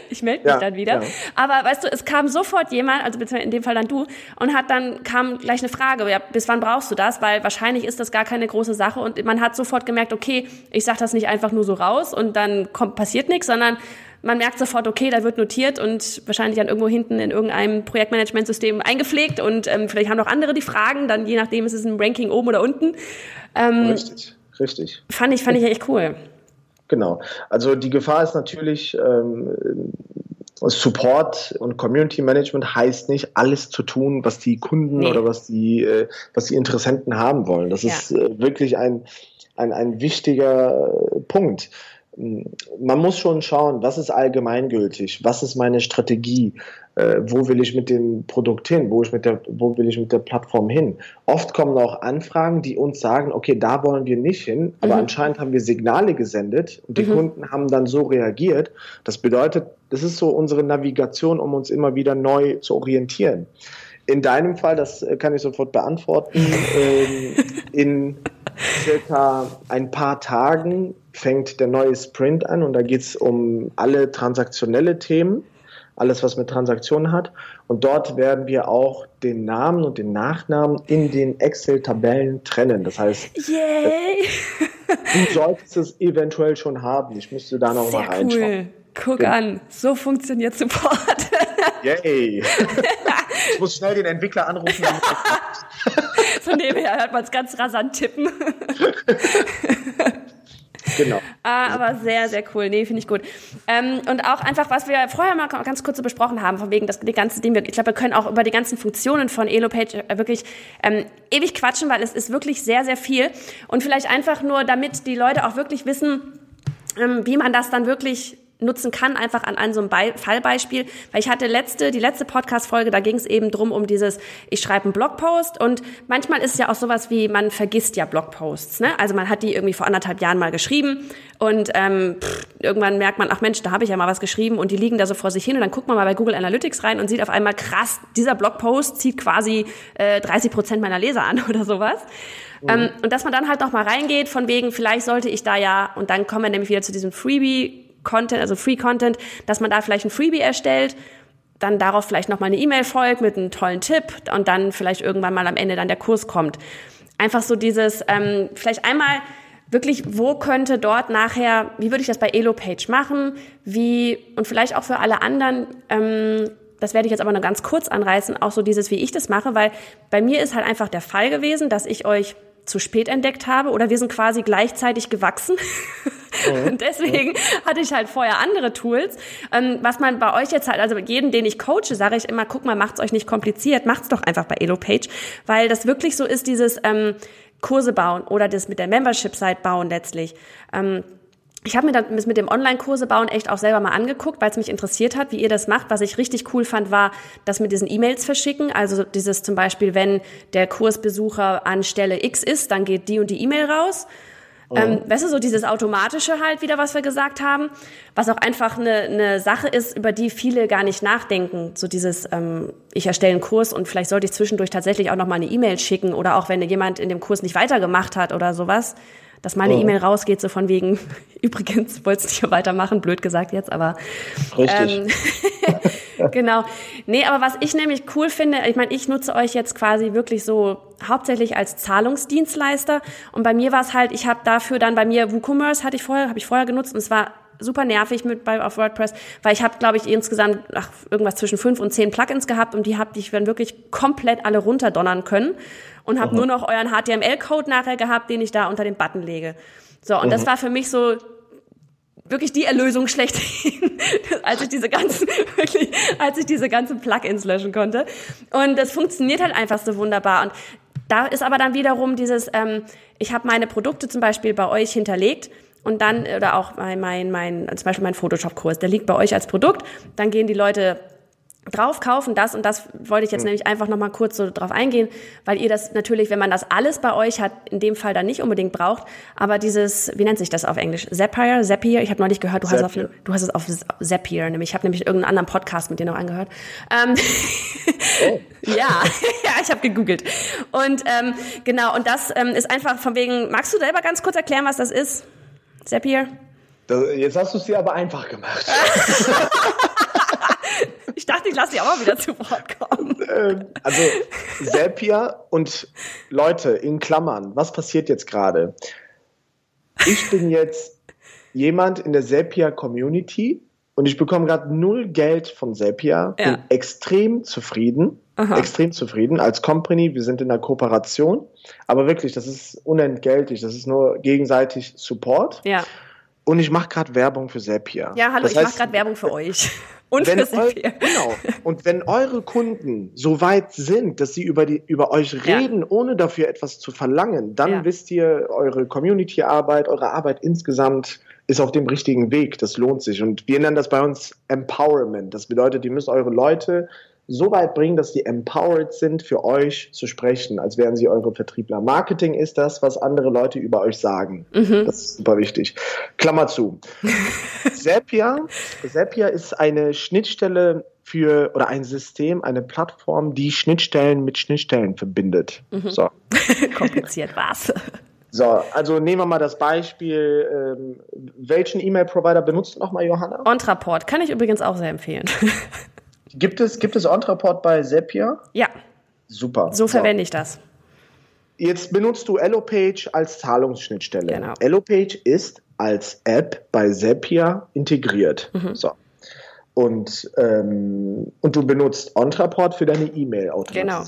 Ich melde mich ja, dann wieder. Ja. Aber weißt du, es kam sofort jemand, also in dem Fall dann du, und hat dann kam gleich eine Frage, ja, bis wann brauchst du das? Weil wahrscheinlich ist das gar keine große Sache und man hat sofort gemerkt, okay, ich sage das nicht einfach nur so raus und dann kommt, passiert nichts, sondern man merkt sofort, okay, da wird notiert und wahrscheinlich dann irgendwo hinten in irgendeinem Projektmanagementsystem eingepflegt und ähm, vielleicht haben noch andere die Fragen, dann je nachdem ist es ein Ranking oben oder unten. Ähm, richtig, richtig. Fand ich, fand ich echt cool. Genau. Also die Gefahr ist natürlich, ähm, Support und Community Management heißt nicht, alles zu tun, was die Kunden nee. oder was die, äh, was die Interessenten haben wollen. Das ja. ist äh, wirklich ein, ein, ein wichtiger Punkt man muss schon schauen, was ist allgemeingültig, was ist meine Strategie, äh, wo will ich mit dem Produkt hin, wo, ich mit der, wo will ich mit der Plattform hin. Oft kommen auch Anfragen, die uns sagen, okay, da wollen wir nicht hin, aber mhm. anscheinend haben wir Signale gesendet und die mhm. Kunden haben dann so reagiert. Das bedeutet, das ist so unsere Navigation, um uns immer wieder neu zu orientieren. In deinem Fall, das äh, kann ich sofort beantworten, ähm, in circa ein paar Tagen fängt der neue Sprint an und da geht es um alle transaktionelle Themen, alles was mit Transaktionen hat. Und dort werden wir auch den Namen und den Nachnamen in den Excel-Tabellen trennen. Das heißt, Yay. du solltest es eventuell schon haben. Ich müsste da noch Sehr mal reinschauen. Cool. Guck ja. an, so funktioniert Support. Yay. ich muss schnell den Entwickler anrufen. Von dem her hört man es ganz rasant tippen. Genau. Ah, aber sehr, sehr cool. Nee, finde ich gut. Ähm, und auch einfach, was wir vorher mal ganz kurz so besprochen haben, von wegen das die ganze Ding. Ich glaube, wir können auch über die ganzen Funktionen von EloPage äh, wirklich ähm, ewig quatschen, weil es ist wirklich sehr, sehr viel. Und vielleicht einfach nur, damit die Leute auch wirklich wissen, ähm, wie man das dann wirklich nutzen kann, einfach an, an so einem Be Fallbeispiel. Weil ich hatte letzte, die letzte Podcast-Folge, da ging es eben drum um dieses, ich schreibe einen Blogpost und manchmal ist es ja auch sowas wie, man vergisst ja Blogposts. Ne? Also man hat die irgendwie vor anderthalb Jahren mal geschrieben und ähm, pff, irgendwann merkt man, ach Mensch, da habe ich ja mal was geschrieben und die liegen da so vor sich hin und dann guckt man mal bei Google Analytics rein und sieht auf einmal, krass, dieser Blogpost zieht quasi äh, 30 Prozent meiner Leser an oder sowas. Mhm. Ähm, und dass man dann halt noch mal reingeht, von wegen, vielleicht sollte ich da ja, und dann kommen wir nämlich wieder zu diesem Freebie, Content, also Free Content, dass man da vielleicht ein Freebie erstellt, dann darauf vielleicht nochmal eine E-Mail folgt mit einem tollen Tipp und dann vielleicht irgendwann mal am Ende dann der Kurs kommt. Einfach so dieses, ähm, vielleicht einmal wirklich, wo könnte dort nachher, wie würde ich das bei Elo-Page machen, wie, und vielleicht auch für alle anderen, ähm, das werde ich jetzt aber nur ganz kurz anreißen, auch so dieses, wie ich das mache, weil bei mir ist halt einfach der Fall gewesen, dass ich euch zu spät entdeckt habe oder wir sind quasi gleichzeitig gewachsen. Und deswegen hatte ich halt vorher andere Tools. Ähm, was man bei euch jetzt halt, also jeden, den ich coache, sage ich immer, guck mal, macht's euch nicht kompliziert, macht's doch einfach bei EloPage, weil das wirklich so ist, dieses ähm, Kurse bauen oder das mit der Membership-Site bauen letztlich. Ähm, ich habe mir das mit dem Online-Kurse bauen echt auch selber mal angeguckt, weil es mich interessiert hat, wie ihr das macht. Was ich richtig cool fand, war das mit diesen E-Mails verschicken. Also dieses zum Beispiel, wenn der Kursbesucher an Stelle X ist, dann geht die und die E-Mail raus. Oh. Ähm, weißt du, so dieses Automatische halt wieder, was wir gesagt haben, was auch einfach eine, eine Sache ist, über die viele gar nicht nachdenken. So dieses, ähm, ich erstelle einen Kurs und vielleicht sollte ich zwischendurch tatsächlich auch noch mal eine E-Mail schicken oder auch wenn jemand in dem Kurs nicht weitergemacht hat oder sowas, dass meine oh. E-Mail rausgeht, so von wegen, übrigens, wolltest du nicht weitermachen, blöd gesagt jetzt, aber. Richtig. Ähm, genau. Nee, aber was ich nämlich cool finde, ich meine, ich nutze euch jetzt quasi wirklich so hauptsächlich als Zahlungsdienstleister. Und bei mir war es halt, ich habe dafür dann bei mir WooCommerce hatte ich vorher, habe ich vorher genutzt und es war super nervig mit bei auf WordPress, weil ich habe, glaube ich, insgesamt ach, irgendwas zwischen fünf und zehn Plugins gehabt und die habe ich dann wirklich komplett alle runterdonnern können und habe nur noch euren HTML-Code nachher gehabt, den ich da unter den Button lege. So, und mhm. das war für mich so wirklich die Erlösung schlechthin, als ich diese ganzen, wirklich, als ich diese ganzen Plugins löschen konnte. Und das funktioniert halt einfach so wunderbar. Und da ist aber dann wiederum dieses, ähm, ich habe meine Produkte zum Beispiel bei euch hinterlegt und dann, oder auch mein, mein, mein zum Beispiel mein Photoshop-Kurs, der liegt bei euch als Produkt, dann gehen die Leute drauf kaufen das und das wollte ich jetzt mhm. nämlich einfach noch mal kurz so drauf eingehen, weil ihr das natürlich, wenn man das alles bei euch hat, in dem Fall dann nicht unbedingt braucht, aber dieses, wie nennt sich das auf Englisch? Zapier, Zapier, ich habe neulich gehört, du hast, auf, du hast es auf Zapier, nämlich ich habe nämlich irgendeinen anderen Podcast mit dir noch angehört. Ähm, oh. ja, ja, ich habe gegoogelt und ähm, genau und das ähm, ist einfach von wegen. Magst du selber ganz kurz erklären, was das ist? Zapier? Jetzt hast du es dir aber einfach gemacht. ich dachte, ich lasse dich auch mal wieder zu Wort kommen. Ähm, also Zapier und Leute in Klammern, was passiert jetzt gerade? Ich bin jetzt jemand in der Zapier Community und ich bekomme gerade null Geld von Zapier, ja. bin extrem zufrieden. Aha. Extrem zufrieden als Company. Wir sind in einer Kooperation. Aber wirklich, das ist unentgeltlich. Das ist nur gegenseitig Support. Ja. Und ich mache gerade Werbung für Zapier. Ja, hallo, das ich mache gerade Werbung für euch. Und wenn für eu, Genau. Und wenn eure Kunden so weit sind, dass sie über, die, über euch reden, ja. ohne dafür etwas zu verlangen, dann ja. wisst ihr, eure Community-Arbeit, eure Arbeit insgesamt ist auf dem richtigen Weg. Das lohnt sich. Und wir nennen das bei uns Empowerment. Das bedeutet, ihr müsst eure Leute so weit bringen, dass die empowered sind, für euch zu sprechen, als wären sie eure Vertriebler. Marketing ist das, was andere Leute über euch sagen. Mhm. Das ist super wichtig. Klammer zu. Zapier, Zapier ist eine Schnittstelle für oder ein System, eine Plattform, die Schnittstellen mit Schnittstellen verbindet. Mhm. So. Kompliziert war's. So, also nehmen wir mal das Beispiel, ähm, welchen E-Mail-Provider benutzt nochmal Johanna? Ontraport, kann ich übrigens auch sehr empfehlen. Gibt es, gibt es Ontraport bei Zapier? Ja. Super. So verwende ich das. Jetzt benutzt du Elopage als Zahlungsschnittstelle. Genau. Elopage ist als App bei Zapier integriert. Mhm. So. Und, ähm, und du benutzt Ontraport für deine E-Mail-Automatisierung. Genau.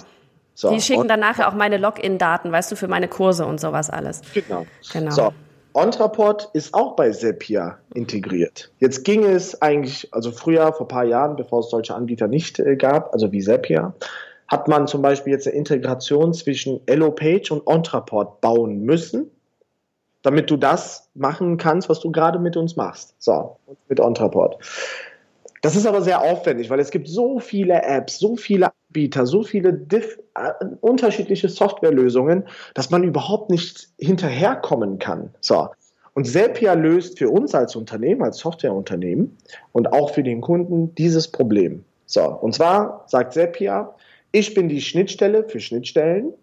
So. Die schicken dann nachher auch meine Login-Daten, weißt du, für meine Kurse und sowas alles. Genau. genau. So. Ontraport ist auch bei Zapier integriert. Jetzt ging es eigentlich, also früher, vor ein paar Jahren, bevor es solche Anbieter nicht äh, gab, also wie Zapier, hat man zum Beispiel jetzt eine Integration zwischen Elopage und Ontraport bauen müssen, damit du das machen kannst, was du gerade mit uns machst. So, mit Ontraport. Das ist aber sehr aufwendig, weil es gibt so viele Apps, so viele Anbieter, so viele diff, äh, unterschiedliche Softwarelösungen, dass man überhaupt nicht hinterherkommen kann. So. Und Zapier löst für uns als Unternehmen, als Softwareunternehmen und auch für den Kunden dieses Problem. So. Und zwar sagt Zapier, ich bin die Schnittstelle für Schnittstellen.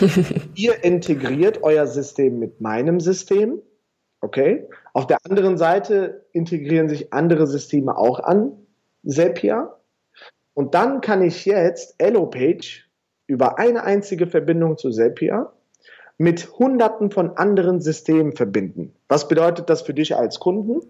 Ihr integriert euer System mit meinem System. Okay. Auf der anderen Seite integrieren sich andere Systeme auch an Zapier. Und dann kann ich jetzt Elopage über eine einzige Verbindung zu Zapier mit hunderten von anderen Systemen verbinden. Was bedeutet das für dich als Kunden?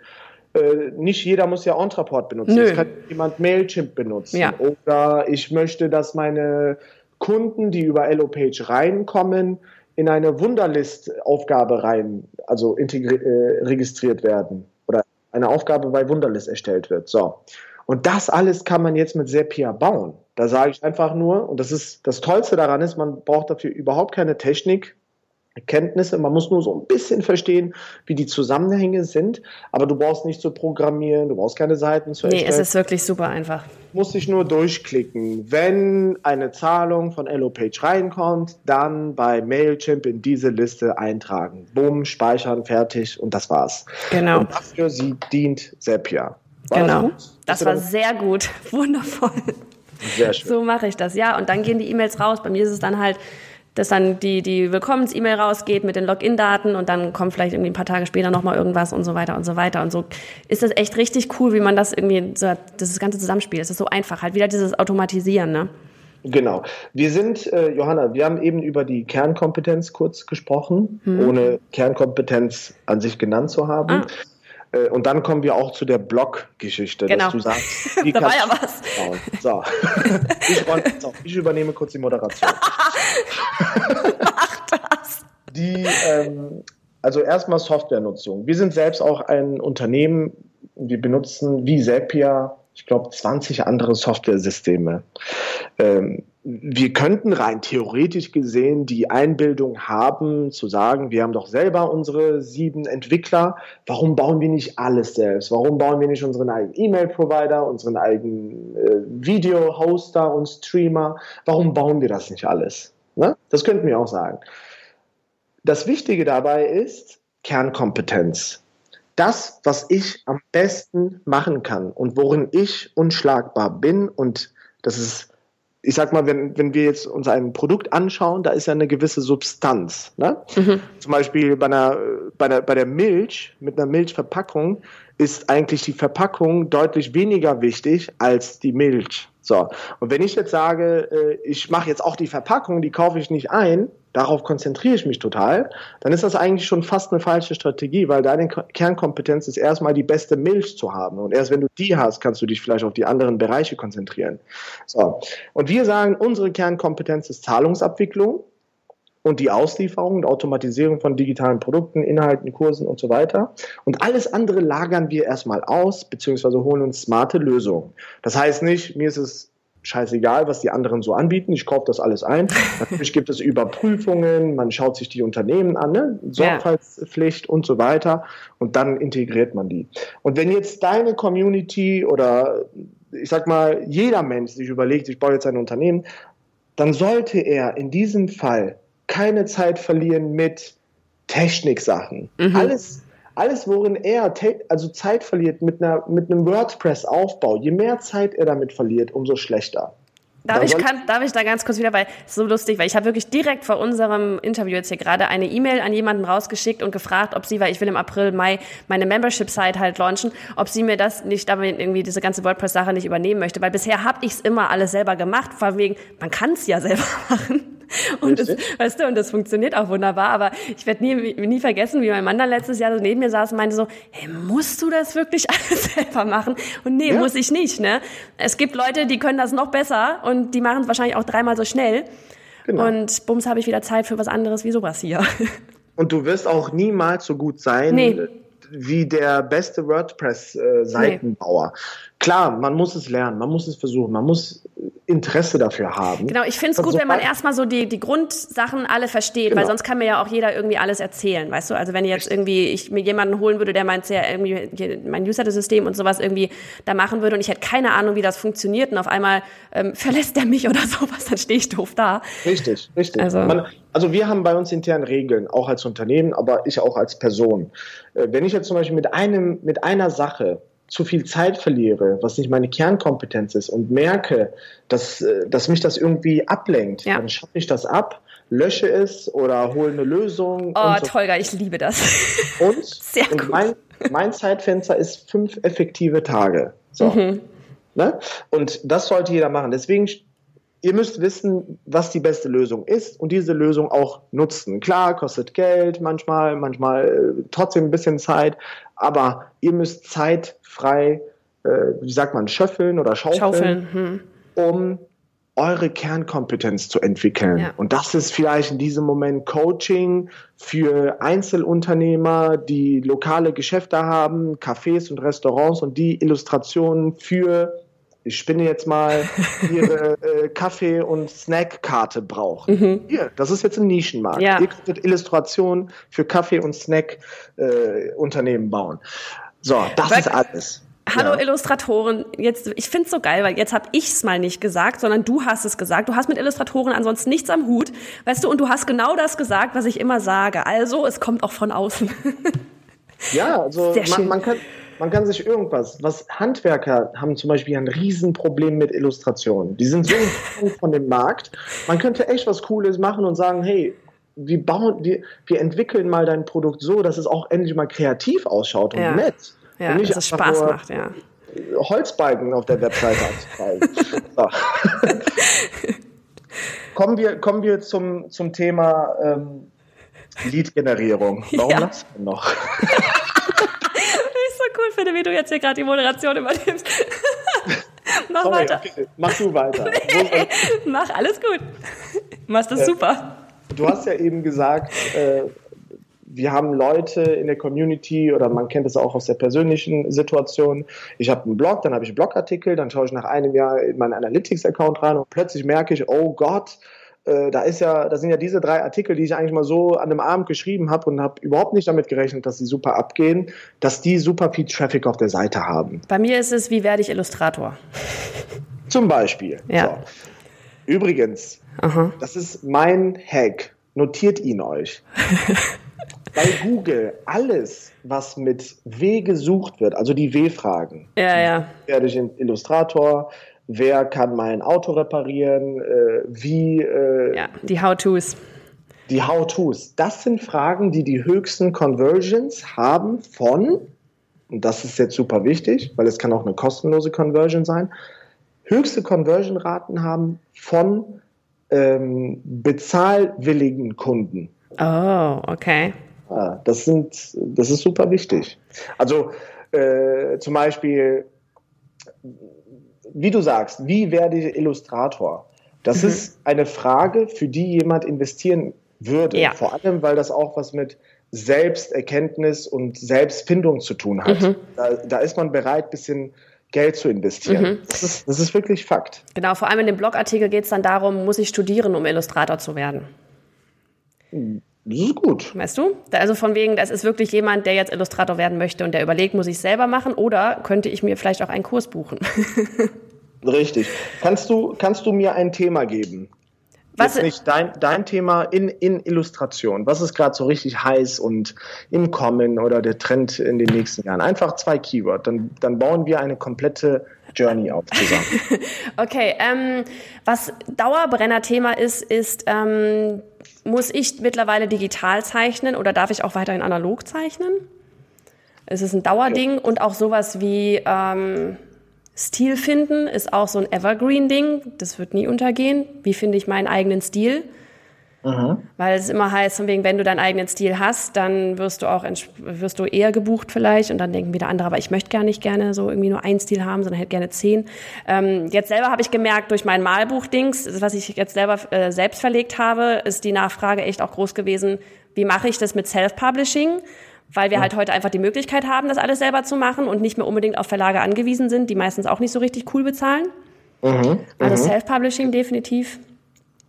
Äh, nicht jeder muss ja Ontraport benutzen. Es kann jemand Mailchimp benutzen. Ja. Oder ich möchte, dass meine Kunden, die über Elopage reinkommen, in eine Wunderlist-Aufgabe rein, also äh, registriert werden oder eine Aufgabe bei Wunderlist erstellt wird. So. Und das alles kann man jetzt mit Zapier bauen. Da sage ich einfach nur, und das ist das Tollste daran ist, man braucht dafür überhaupt keine Technik, Kenntnisse. Man muss nur so ein bisschen verstehen, wie die Zusammenhänge sind. Aber du brauchst nicht zu programmieren, du brauchst keine Seiten zu erstellen. Nee, es ist wirklich super einfach. Du musst dich nur durchklicken. Wenn eine Zahlung von Elopage reinkommt, dann bei Mailchimp in diese Liste eintragen. Bumm, speichern, fertig und das war's. Genau. Und dafür sie dient Zapier. War genau. Das, das war sehr gut. Wundervoll. Sehr schön. So mache ich das, ja. Und dann gehen die E-Mails raus. Bei mir ist es dann halt dass dann die, die Willkommens-E-Mail rausgeht mit den Login-Daten und dann kommt vielleicht irgendwie ein paar Tage später nochmal irgendwas und so weiter und so weiter. Und so ist das echt richtig cool, wie man das irgendwie, so, das ganze Zusammenspiel, es ist so einfach, halt wieder dieses Automatisieren, ne? Genau. Wir sind, äh, Johanna, wir haben eben über die Kernkompetenz kurz gesprochen, hm. ohne Kernkompetenz an sich genannt zu haben. Ah. Äh, und dann kommen wir auch zu der Blog-Geschichte, genau. dass du sagst, die da war ja was. So. ich, ich, übernehme kurz die Moderation. Mach das. Die, ähm, also erstmal Softwarenutzung. Wir sind selbst auch ein Unternehmen, wir benutzen wie Zapier, ich glaube, 20 andere Softwaresysteme. Ähm, wir könnten rein theoretisch gesehen die Einbildung haben, zu sagen, wir haben doch selber unsere sieben Entwickler. Warum bauen wir nicht alles selbst? Warum bauen wir nicht unseren eigenen E-Mail-Provider, unseren eigenen äh, Video-Hoster und Streamer? Warum bauen wir das nicht alles? Ne? Das könnten wir auch sagen. Das Wichtige dabei ist Kernkompetenz. Das, was ich am besten machen kann und worin ich unschlagbar bin und das ist ich sag mal, wenn, wenn wir jetzt uns ein Produkt anschauen, da ist ja eine gewisse Substanz. Ne? Mhm. Zum Beispiel bei, einer, bei, der, bei der Milch, mit einer Milchverpackung, ist eigentlich die Verpackung deutlich weniger wichtig als die Milch. So, und wenn ich jetzt sage, äh, ich mache jetzt auch die Verpackung, die kaufe ich nicht ein, darauf konzentriere ich mich total, dann ist das eigentlich schon fast eine falsche Strategie, weil deine Kernkompetenz ist erstmal die beste Milch zu haben. Und erst wenn du die hast, kannst du dich vielleicht auf die anderen Bereiche konzentrieren. So, und wir sagen, unsere Kernkompetenz ist Zahlungsabwicklung und die Auslieferung und Automatisierung von digitalen Produkten, Inhalten, Kursen und so weiter. Und alles andere lagern wir erstmal aus, beziehungsweise holen uns smarte Lösungen. Das heißt nicht, mir ist es scheißegal, was die anderen so anbieten. Ich kaufe das alles ein. Natürlich gibt es Überprüfungen, man schaut sich die Unternehmen an, ne? Sorgfaltspflicht und so weiter. Und dann integriert man die. Und wenn jetzt deine Community oder ich sag mal, jeder Mensch sich überlegt, ich baue jetzt ein Unternehmen, dann sollte er in diesem Fall keine Zeit verlieren mit Techniksachen. Mhm. Alles, alles, worin er also Zeit verliert mit, einer, mit einem WordPress-Aufbau, je mehr Zeit er damit verliert, umso schlechter. Darf ich, kann, darf ich da ganz kurz wieder, weil es so lustig, weil ich habe wirklich direkt vor unserem Interview jetzt hier gerade eine E-Mail an jemanden rausgeschickt und gefragt, ob sie, weil ich will im April, Mai meine Membership-Site halt launchen, ob sie mir das nicht, damit irgendwie diese ganze WordPress-Sache nicht übernehmen möchte, weil bisher habe ich es immer alles selber gemacht, vor wegen, man kann es ja selber machen. Und das, weißt du, und das funktioniert auch wunderbar. Aber ich werde nie, nie vergessen, wie mein Mann dann letztes Jahr so neben mir saß und meinte so, hey, musst du das wirklich alles selber machen? Und nee, ja. muss ich nicht, ne? Es gibt Leute, die können das noch besser und die machen es wahrscheinlich auch dreimal so schnell. Genau. Und bums habe ich wieder Zeit für was anderes wie sowas hier. Und du wirst auch niemals so gut sein, nee wie der beste WordPress-Seitenbauer. Nee. Klar, man muss es lernen, man muss es versuchen, man muss Interesse dafür haben. Genau, ich finde es gut, so wenn man erstmal so die, die Grundsachen alle versteht, genau. weil sonst kann mir ja auch jeder irgendwie alles erzählen, weißt du? Also wenn jetzt irgendwie ich mir jemanden holen würde, der meint ja irgendwie mein User-System und sowas irgendwie da machen würde und ich hätte keine Ahnung, wie das funktioniert und auf einmal ähm, verlässt er mich oder sowas, dann stehe ich doof da. Richtig, richtig. Also, man, also wir haben bei uns intern Regeln, auch als Unternehmen, aber ich auch als Person. Äh, wenn ich jetzt zum Beispiel mit einem, mit einer Sache zu viel Zeit verliere, was nicht meine Kernkompetenz ist und merke, dass, äh, dass mich das irgendwie ablenkt, ja. dann schaffe ich das ab, lösche es oder hole eine Lösung. Oh, so. Tolga, ich liebe das. Und, Sehr und gut. Mein, mein Zeitfenster ist fünf effektive Tage. So. Mhm. Ne? Und das sollte jeder machen. Deswegen ihr müsst wissen, was die beste Lösung ist und diese Lösung auch nutzen. Klar, kostet Geld manchmal, manchmal äh, trotzdem ein bisschen Zeit, aber ihr müsst Zeit frei, äh, wie sagt man, schöffeln oder schaufeln, schaufeln hm. um eure Kernkompetenz zu entwickeln. Ja. Und das ist vielleicht in diesem Moment Coaching für Einzelunternehmer, die lokale Geschäfte haben, Cafés und Restaurants und die Illustrationen für ich spinne jetzt mal, ihre äh, Kaffee- und Snackkarte brauchen. Mhm. Hier, das ist jetzt ein Nischenmarkt. Ja. Ihr könntet Illustrationen für Kaffee- und Snack-Unternehmen äh, bauen. So, das Aber ist alles. Hallo ja. Illustratoren, jetzt ich find's so geil, weil jetzt habe ich's mal nicht gesagt, sondern du hast es gesagt. Du hast mit Illustratoren ansonsten nichts am Hut, weißt du, und du hast genau das gesagt, was ich immer sage. Also, es kommt auch von außen. Ja, also man, man, kann man kann sich irgendwas, was Handwerker haben zum Beispiel ein Riesenproblem mit Illustrationen. Die sind so von dem Markt. Man könnte echt was Cooles machen und sagen, hey, wir bauen, wir, wir entwickeln mal dein Produkt so, dass es auch endlich mal kreativ ausschaut und Ja. nett. Ja, und dass es Spaß macht, ja. Holzbalken auf der Webseite so. kommen, wir, kommen wir zum, zum Thema ähm, Lead-Generierung. Warum Ja. das denn noch? Finde, wie du jetzt hier gerade die Moderation übernimmst. Mach Sorry, weiter. okay, mach du weiter. Wo- Mach, alles gut. Machst das super. Du hast ja eben gesagt, äh, wir haben Leute in der Community oder man kennt es auch aus der persönlichen Situation. Ich habe einen Blog, dann habe ich einen Blogartikel, dann schaue ich nach einem Jahr in meinen Analytics-Account rein und plötzlich merke ich, oh Gott, äh, da ist ja, da sind ja diese drei Artikel, die ich eigentlich mal so an einem Abend geschrieben habe und habe überhaupt nicht damit gerechnet, dass die super abgehen, dass die super viel Traffic auf der Seite haben. Bei mir ist es, wie werde ich Illustrator? Zum Beispiel. Ja. So. Übrigens, Aha. das ist mein Hack. Notiert ihn euch. Bei Google alles, was mit W gesucht wird, also die W-Fragen. Ja, ja. Werde ich Illustrator? Wer kann mein Auto reparieren? Äh, wie äh, Ja, die How-Tos. die How-Tos. Das sind Fragen, die die höchsten Conversions haben von, und das ist jetzt super wichtig, weil es kann auch eine kostenlose Conversion sein, höchste Conversion-Raten haben von ähm, bezahlwilligen Kunden. Oh, okay. Ah, das, sind, das ist super wichtig. Also äh, zum Beispiel, wie du sagst, wie werde ich Illustrator? Das Mhm. ist eine Frage, für die jemand investieren würde. Ja. Vor allem, weil das auch was mit Selbsterkenntnis und Selbstfindung zu tun hat. Mhm. Da, da ist man bereit, ein bisschen Geld zu investieren. Mhm. Das, ist, das ist wirklich Fakt. Genau, vor allem in dem Blogartikel geht es dann darum, muss ich studieren, um Illustrator zu werden? Das ist gut. Weißt du? Also von wegen, das ist wirklich jemand, der jetzt Illustrator werden möchte und der überlegt, muss ich es selber machen oder könnte ich mir vielleicht auch einen Kurs buchen? Richtig. Kannst du, kannst du mir ein Thema geben? Was- Jetzt nicht dein, dein Thema in, in Illustration. Was ist gerade so richtig heiß und im Kommen oder der Trend in den nächsten Jahren? Einfach zwei Keyword. Dann, dann bauen wir eine komplette Journey auf zusammen. Okay, ähm, was Dauerbrenner-Thema ist, ist, ähm, muss ich mittlerweile digital zeichnen oder darf ich auch weiterhin analog zeichnen? Es ist ein Dauerding und auch sowas wie ähm, Stil finden ist auch so ein Evergreen-Ding. Das wird nie untergehen. Wie finde ich meinen eigenen Stil? Weil es immer heißt, von wegen, wenn du deinen eigenen Stil hast, dann wirst du auch wirst du eher gebucht vielleicht und dann denken wieder andere, aber ich möchte gar nicht gerne so irgendwie nur einen Stil haben, sondern hätte gerne zehn. Ähm, jetzt selber habe ich gemerkt durch mein Malbuch-Dings, was ich jetzt selber äh, selbst verlegt habe, ist die Nachfrage echt auch groß gewesen. Wie mache ich das mit Self-Publishing? Weil wir halt heute einfach die Möglichkeit haben, das alles selber zu machen und nicht mehr unbedingt auf Verlage angewiesen sind, die meistens auch nicht so richtig cool bezahlen. Also Self-Publishing definitiv.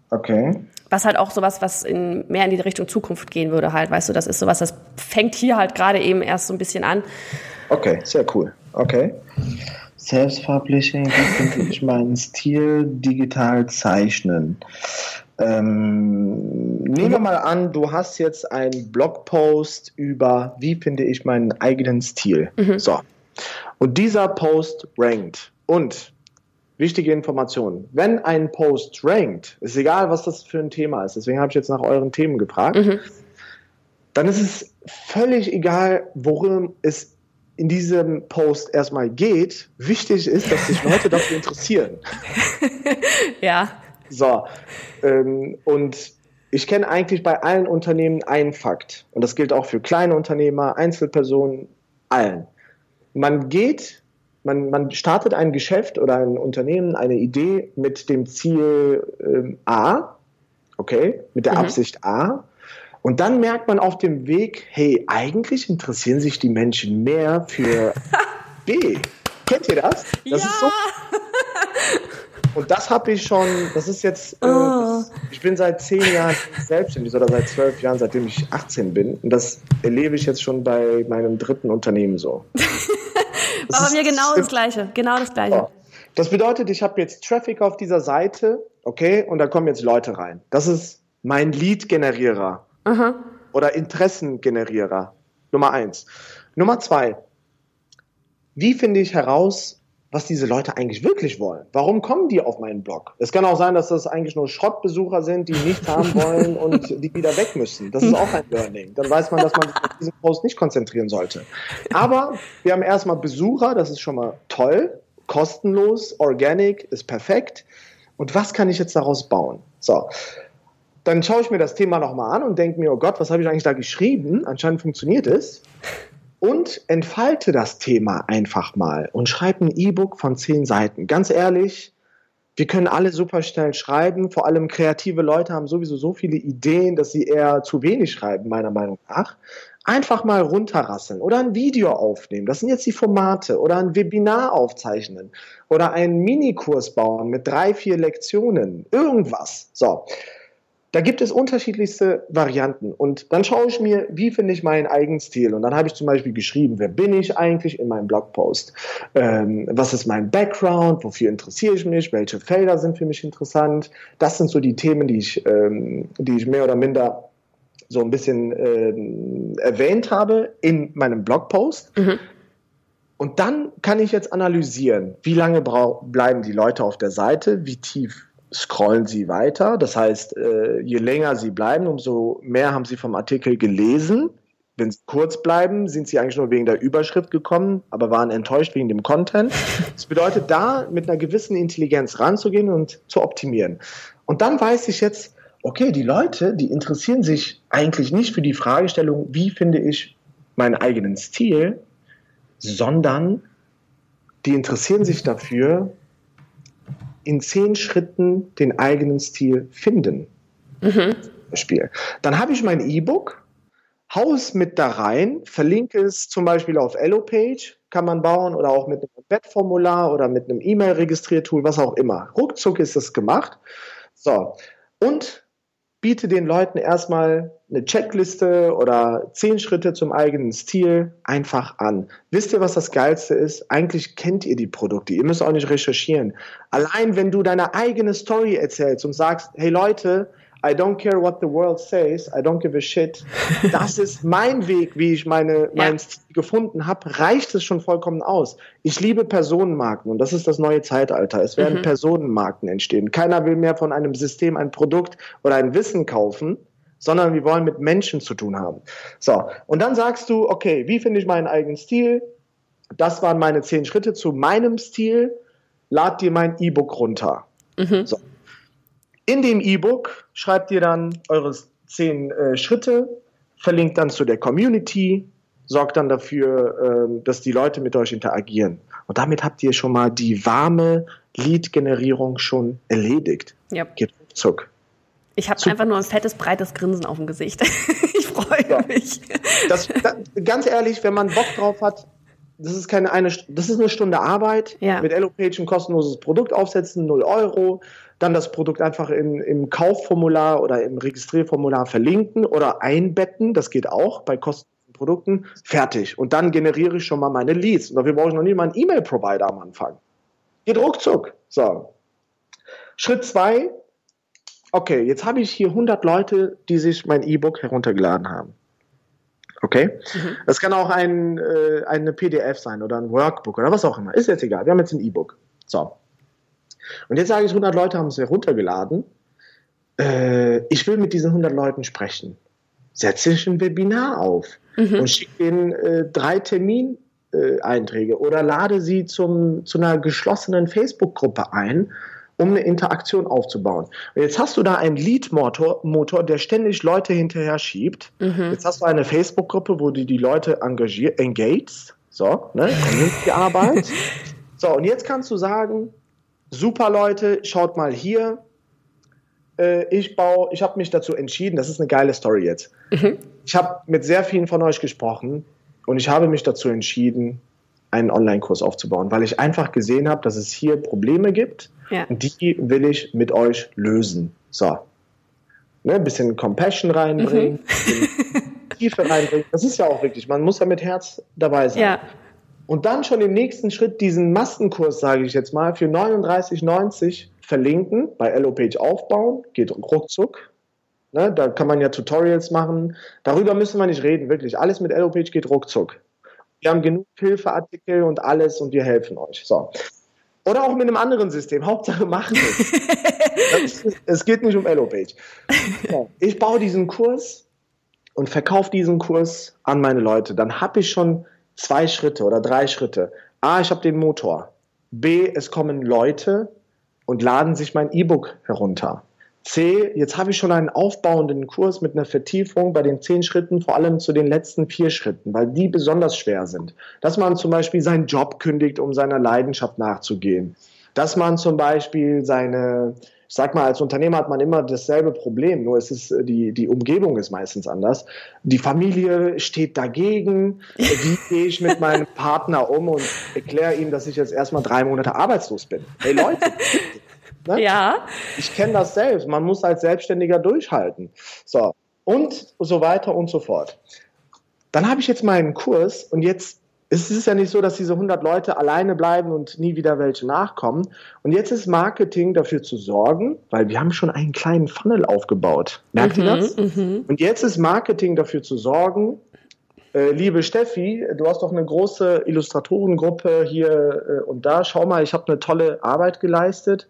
Okay. Was halt auch sowas, was in, mehr in die Richtung Zukunft gehen würde halt, weißt du, das ist sowas, das fängt hier halt gerade eben erst so ein bisschen an. Okay, sehr cool. Okay. Self-Publishing, wie finde ich meinen Stil digital zeichnen? Ähm, nehmen wir mal an, du hast jetzt einen Blogpost über, wie finde ich meinen eigenen Stil. So. Und dieser Post rankt. Und wichtige Information, wenn ein Post rankt, ist egal, was das für ein Thema ist, deswegen habe ich jetzt nach euren Themen gefragt, dann ist es völlig egal, worum es in diesem Post erstmal geht. Wichtig ist, dass sich Leute dafür interessieren. Ja. So, ähm, und ich kenne eigentlich bei allen Unternehmen einen Fakt. Und das gilt auch für kleine Unternehmer, Einzelpersonen, allen. Man geht, man, man startet ein Geschäft oder ein Unternehmen, eine Idee mit dem Ziel ähm, A, okay, mit der Absicht A. Und dann merkt man auf dem Weg, hey, eigentlich interessieren sich die Menschen mehr für B. Kennt ihr das? Das ja. ist so und das habe ich schon, das ist jetzt, äh, Oh. das, ich bin seit zehn Jahren selbstständig oder seit zwölf Jahren, seitdem ich 18 bin. Und das erlebe ich jetzt schon bei meinem dritten Unternehmen so. Das Aber ist- mir genau das Gleiche. Genau das Gleiche. so. Das bedeutet, ich habe jetzt Traffic auf dieser Seite, okay, und da kommen jetzt Leute rein. Das ist mein Lead-Generierer oder Interessengenerierer. Nummer eins. Nummer zwei. wie finde ich heraus, was diese Leute eigentlich wirklich wollen. Warum kommen die auf meinen Blog? Es kann auch sein, dass das eigentlich nur Schrottbesucher sind, die nichts haben wollen und die wieder weg müssen. Das ist auch ein Learning. Dann weiß man, dass man sich auf diesen Post nicht konzentrieren sollte. Aber wir haben erstmal Besucher, das ist schon mal toll, kostenlos, organic, ist perfekt. Und was kann ich jetzt daraus bauen? So. Dann schaue ich mir das Thema nochmal an und denke mir, oh Gott, was habe ich eigentlich da geschrieben? Anscheinend funktioniert es und entfalte das Thema einfach mal und schreib ein E-Book von zehn Seiten. Ganz ehrlich, wir können alle super schnell schreiben. Vor allem kreative Leute haben sowieso so viele Ideen, dass sie eher zu wenig schreiben, meiner Meinung nach. Einfach mal runterrasseln oder ein Video aufnehmen. Das sind jetzt die Formate oder ein Webinar aufzeichnen oder einen Minikurs bauen mit drei, vier Lektionen. Irgendwas. So. Da gibt es unterschiedlichste Varianten. Und dann schaue ich mir, wie finde ich meinen eigenen Stil. Und dann habe ich zum Beispiel geschrieben, wer bin ich eigentlich in meinem Blogpost? Ähm, was ist mein Background? Wofür interessiere ich mich? Welche Felder sind für mich interessant? Das sind so die Themen, die ich, ähm, die ich mehr oder minder so ein bisschen ähm, erwähnt habe in meinem Blogpost. Mhm. Und dann kann ich jetzt analysieren, wie lange bleiben die Leute auf der Seite, wie tief scrollen sie weiter. Das heißt, äh, je länger sie bleiben, umso mehr haben sie vom Artikel gelesen. Wenn sie kurz bleiben, sind sie eigentlich nur wegen der Überschrift gekommen, aber waren enttäuscht wegen dem Content. Das bedeutet, da mit einer gewissen Intelligenz ranzugehen und zu optimieren. Und dann weiß ich jetzt, okay, die Leute, die interessieren sich eigentlich nicht für die Fragestellung, wie finde ich meinen eigenen Stil, sondern die interessieren sich dafür, in zehn Schritten den eigenen Stil finden. Mhm. Spiel. Dann habe ich mein E-Book, hau es mit da rein, verlinke es zum Beispiel auf Elo-Page, kann man bauen oder auch mit einem Webformular oder mit einem E-Mail-Registriertool, was auch immer. Ruckzuck ist es gemacht. So. Und biete den Leuten erstmal eine Checkliste oder zehn Schritte zum eigenen Stil einfach an. Wisst ihr, was das Geilste ist? Eigentlich kennt ihr die Produkte. Ihr müsst auch nicht recherchieren. Allein wenn du deine eigene Story erzählst und sagst, hey Leute, I don't care what the world says, I don't give a shit. Das ist mein Weg, wie ich meine, ja. meinen Stil gefunden habe, reicht es schon vollkommen aus. Ich liebe Personenmarken und das ist das neue Zeitalter. Es werden mhm. Personenmarken entstehen. Keiner will mehr von einem System ein Produkt oder ein Wissen kaufen, sondern wir wollen mit Menschen zu tun haben. So, und dann sagst du, okay, wie finde ich meinen eigenen Stil? Das waren meine zehn Schritte zu meinem Stil. Lad dir mein E-Book runter. Mhm. So. In dem E-Book schreibt ihr dann eure zehn äh, Schritte, verlinkt dann zu der Community, sorgt dann dafür, äh, dass die Leute mit euch interagieren. Und damit habt ihr schon mal die warme Lead-Generierung schon erledigt. Ja. Geht ruckzuck. Ich habe einfach nur ein fettes, breites Grinsen auf dem Gesicht. ich freue ja. mich. Das, das, ganz ehrlich, wenn man Bock drauf hat, das ist keine eine, das ist eine Stunde Arbeit. Ja. Mit Elopage ein kostenloses Produkt aufsetzen, 0 Euro dann das Produkt einfach in, im Kaufformular oder im Registrierformular verlinken oder einbetten. Das geht auch bei kostenlosen Produkten. Fertig. Und dann generiere ich schon mal meine Leads. Und dafür brauche ich noch nicht mal einen E-Mail-Provider am Anfang. Geht ruckzuck. So. Schritt zwei. Okay, jetzt habe ich hier 100 Leute, die sich mein E-Book heruntergeladen haben. Okay? Mhm. Das kann auch ein, äh, eine PDF sein oder ein Workbook oder was auch immer. Ist jetzt egal. Wir haben jetzt ein E-Book. So. Und jetzt sage ich, 100 Leute haben es heruntergeladen. Äh, ich will mit diesen 100 Leuten sprechen. Setze ich ein Webinar auf mhm. und schicke ihnen äh, drei Termineinträge oder lade sie zum, zu einer geschlossenen Facebook-Gruppe ein, um eine Interaktion aufzubauen. Und jetzt hast du da einen Lead-Motor, Motor, der ständig Leute hinterher schiebt. Mhm. Jetzt hast du eine Facebook-Gruppe, wo du die Leute engagierst, engaged, so, ne, die Arbeit. so, und jetzt kannst du sagen, super Leute, schaut mal hier. Äh, ich baue, ich habe mich dazu entschieden, das ist eine geile Story jetzt. Mhm. Ich habe mit sehr vielen von euch gesprochen und ich habe mich dazu entschieden, einen Online-Kurs aufzubauen, weil ich einfach gesehen habe, dass es hier Probleme gibt ja. und die will ich mit euch lösen. So. Ne, ein bisschen Compassion reinbringen, mhm. Tiefe reinbringen. Das ist ja auch wirklich, man muss ja mit Herz dabei sein. Ja und dann schon im nächsten Schritt diesen Maskenkurs, sage ich jetzt mal, für 39,90 verlinken, bei Ellopage aufbauen, geht ruckzuck. Ne, da kann man ja Tutorials machen. Darüber müssen wir nicht reden, wirklich. Alles mit Ellopage geht ruckzuck. Wir haben genug Hilfeartikel und alles und wir helfen euch. So. Oder auch mit einem anderen System. Hauptsache machen es. es geht nicht um Elopage. Ich baue diesen Kurs und verkaufe diesen Kurs an meine Leute. Dann habe ich schon zwei Schritte oder drei Schritte. A, ich habe den Motor. B, es kommen Leute und laden sich mein E-Book herunter. C, jetzt habe ich schon einen aufbauenden Kurs mit einer Vertiefung bei den zehn Schritten, vor allem zu den letzten vier Schritten, weil die besonders schwer sind. Dass man zum Beispiel seinen Job kündigt, um seiner Leidenschaft nachzugehen. Dass man zum Beispiel seine, ich sag mal, als Unternehmer hat man immer dasselbe Problem, nur es ist, die, die Umgebung ist meistens anders. Die Familie steht dagegen. Wie gehe ich mit meinem Partner um und erkläre ihm, dass ich jetzt erstmal drei Monate arbeitslos bin? Hey Leute, Ne? Ja. Ich kenne das selbst. Man muss als Selbstständiger durchhalten. So. Und so weiter und so fort. Dann habe ich jetzt meinen Kurs und jetzt ist es ja nicht so, dass diese 100 Leute alleine bleiben und nie wieder welche nachkommen. Und jetzt ist Marketing dafür zu sorgen, weil wir haben schon einen kleinen Funnel aufgebaut. Merkt mhm, ihr das? Mhm. Und jetzt ist Marketing dafür zu sorgen, äh, liebe Steffi, du hast doch eine große Illustratorengruppe hier äh, und da. Schau mal, ich habe eine tolle Arbeit geleistet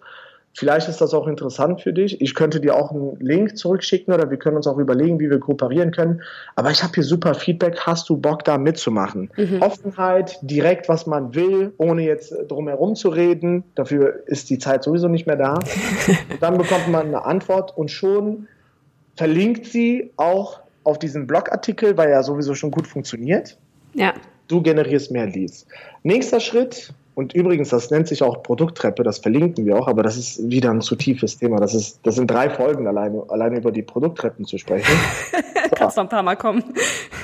Vielleicht ist das auch interessant für dich. Ich könnte dir auch einen Link zurückschicken oder wir können uns auch überlegen, wie wir kooperieren können. Aber ich habe hier super Feedback. Hast du Bock, da mitzumachen? Mhm. Offenheit, direkt, was man will, ohne jetzt drum herum zu reden. Dafür ist die Zeit sowieso nicht mehr da. Und dann bekommt man eine Antwort und schon verlinkt sie auch auf diesen Blogartikel, weil er sowieso schon gut funktioniert. Ja. Du generierst mehr Leads. Nächster Schritt, und übrigens, das nennt sich auch Produkttreppe, das verlinken wir auch, aber das ist wieder ein zu tiefes Thema. Das, ist, das sind drei Folgen alleine, alleine über die Produkttreppen zu sprechen. Kannst noch ein paar Mal kommen.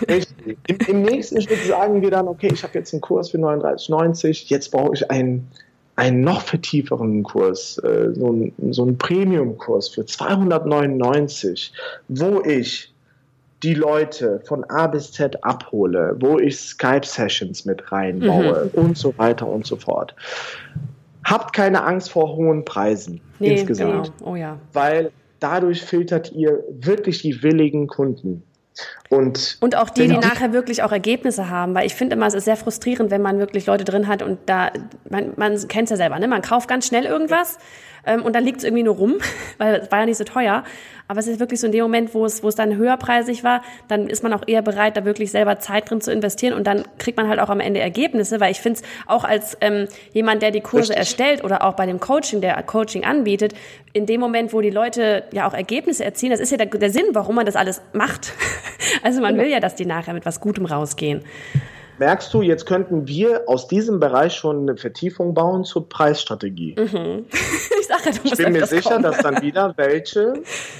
Richtig. Im, Im, nächsten Schritt sagen wir dann, okay, ich habe jetzt einen Kurs für 39,90, jetzt brauche ich einen, einen noch vertieferen Kurs, äh, so, ein, so einen Premium-Kurs für 299, wo ich die Leute von A bis Z abhole, wo ich Skype-Sessions mit reinbaue mhm. und so weiter und so fort. Habt keine Angst vor hohen Preisen nee, insgesamt. Genau. Oh ja. Weil dadurch filtert ihr wirklich die willigen Kunden. Und, und auch die, die nachher wirklich auch Ergebnisse haben, weil ich finde immer, es ist sehr frustrierend, wenn man wirklich Leute drin hat und da, man, man kennt es ja selber, ne? man kauft ganz schnell irgendwas ähm, und dann liegt es irgendwie nur rum, weil es war ja nicht so teuer. Aber es ist wirklich so in dem Moment, wo es, wo es dann höherpreisig war, dann ist man auch eher bereit, da wirklich selber Zeit drin zu investieren und dann kriegt man halt auch am Ende Ergebnisse, weil ich finde es auch als ähm, jemand, der die Kurse Richtig. erstellt oder auch bei dem Coaching, der Coaching anbietet, in dem Moment, wo die Leute ja auch Ergebnisse erzielen, das ist ja der, der Sinn, warum man das alles macht. Also man will ja, dass die nachher mit was Gutem rausgehen merkst du, jetzt könnten wir aus diesem Bereich schon eine Vertiefung bauen zur Preisstrategie. Mhm. Ich, sag ich bin mir sicher, kommen. dass dann wieder welche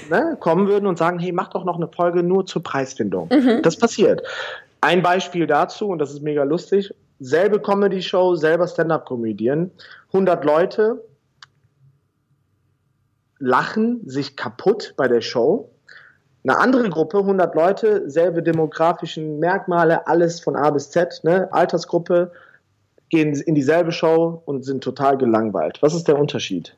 ne, kommen würden und sagen, hey, mach doch noch eine Folge nur zur Preisfindung. Mhm. Das passiert. Ein Beispiel dazu, und das ist mega lustig, selbe Comedy-Show, selber Stand-Up-Comedian, 100 Leute lachen sich kaputt bei der Show eine andere Gruppe, 100 Leute, selbe demografischen Merkmale, alles von A bis Z, ne? Altersgruppe, gehen in dieselbe Show und sind total gelangweilt. Was ist der Unterschied?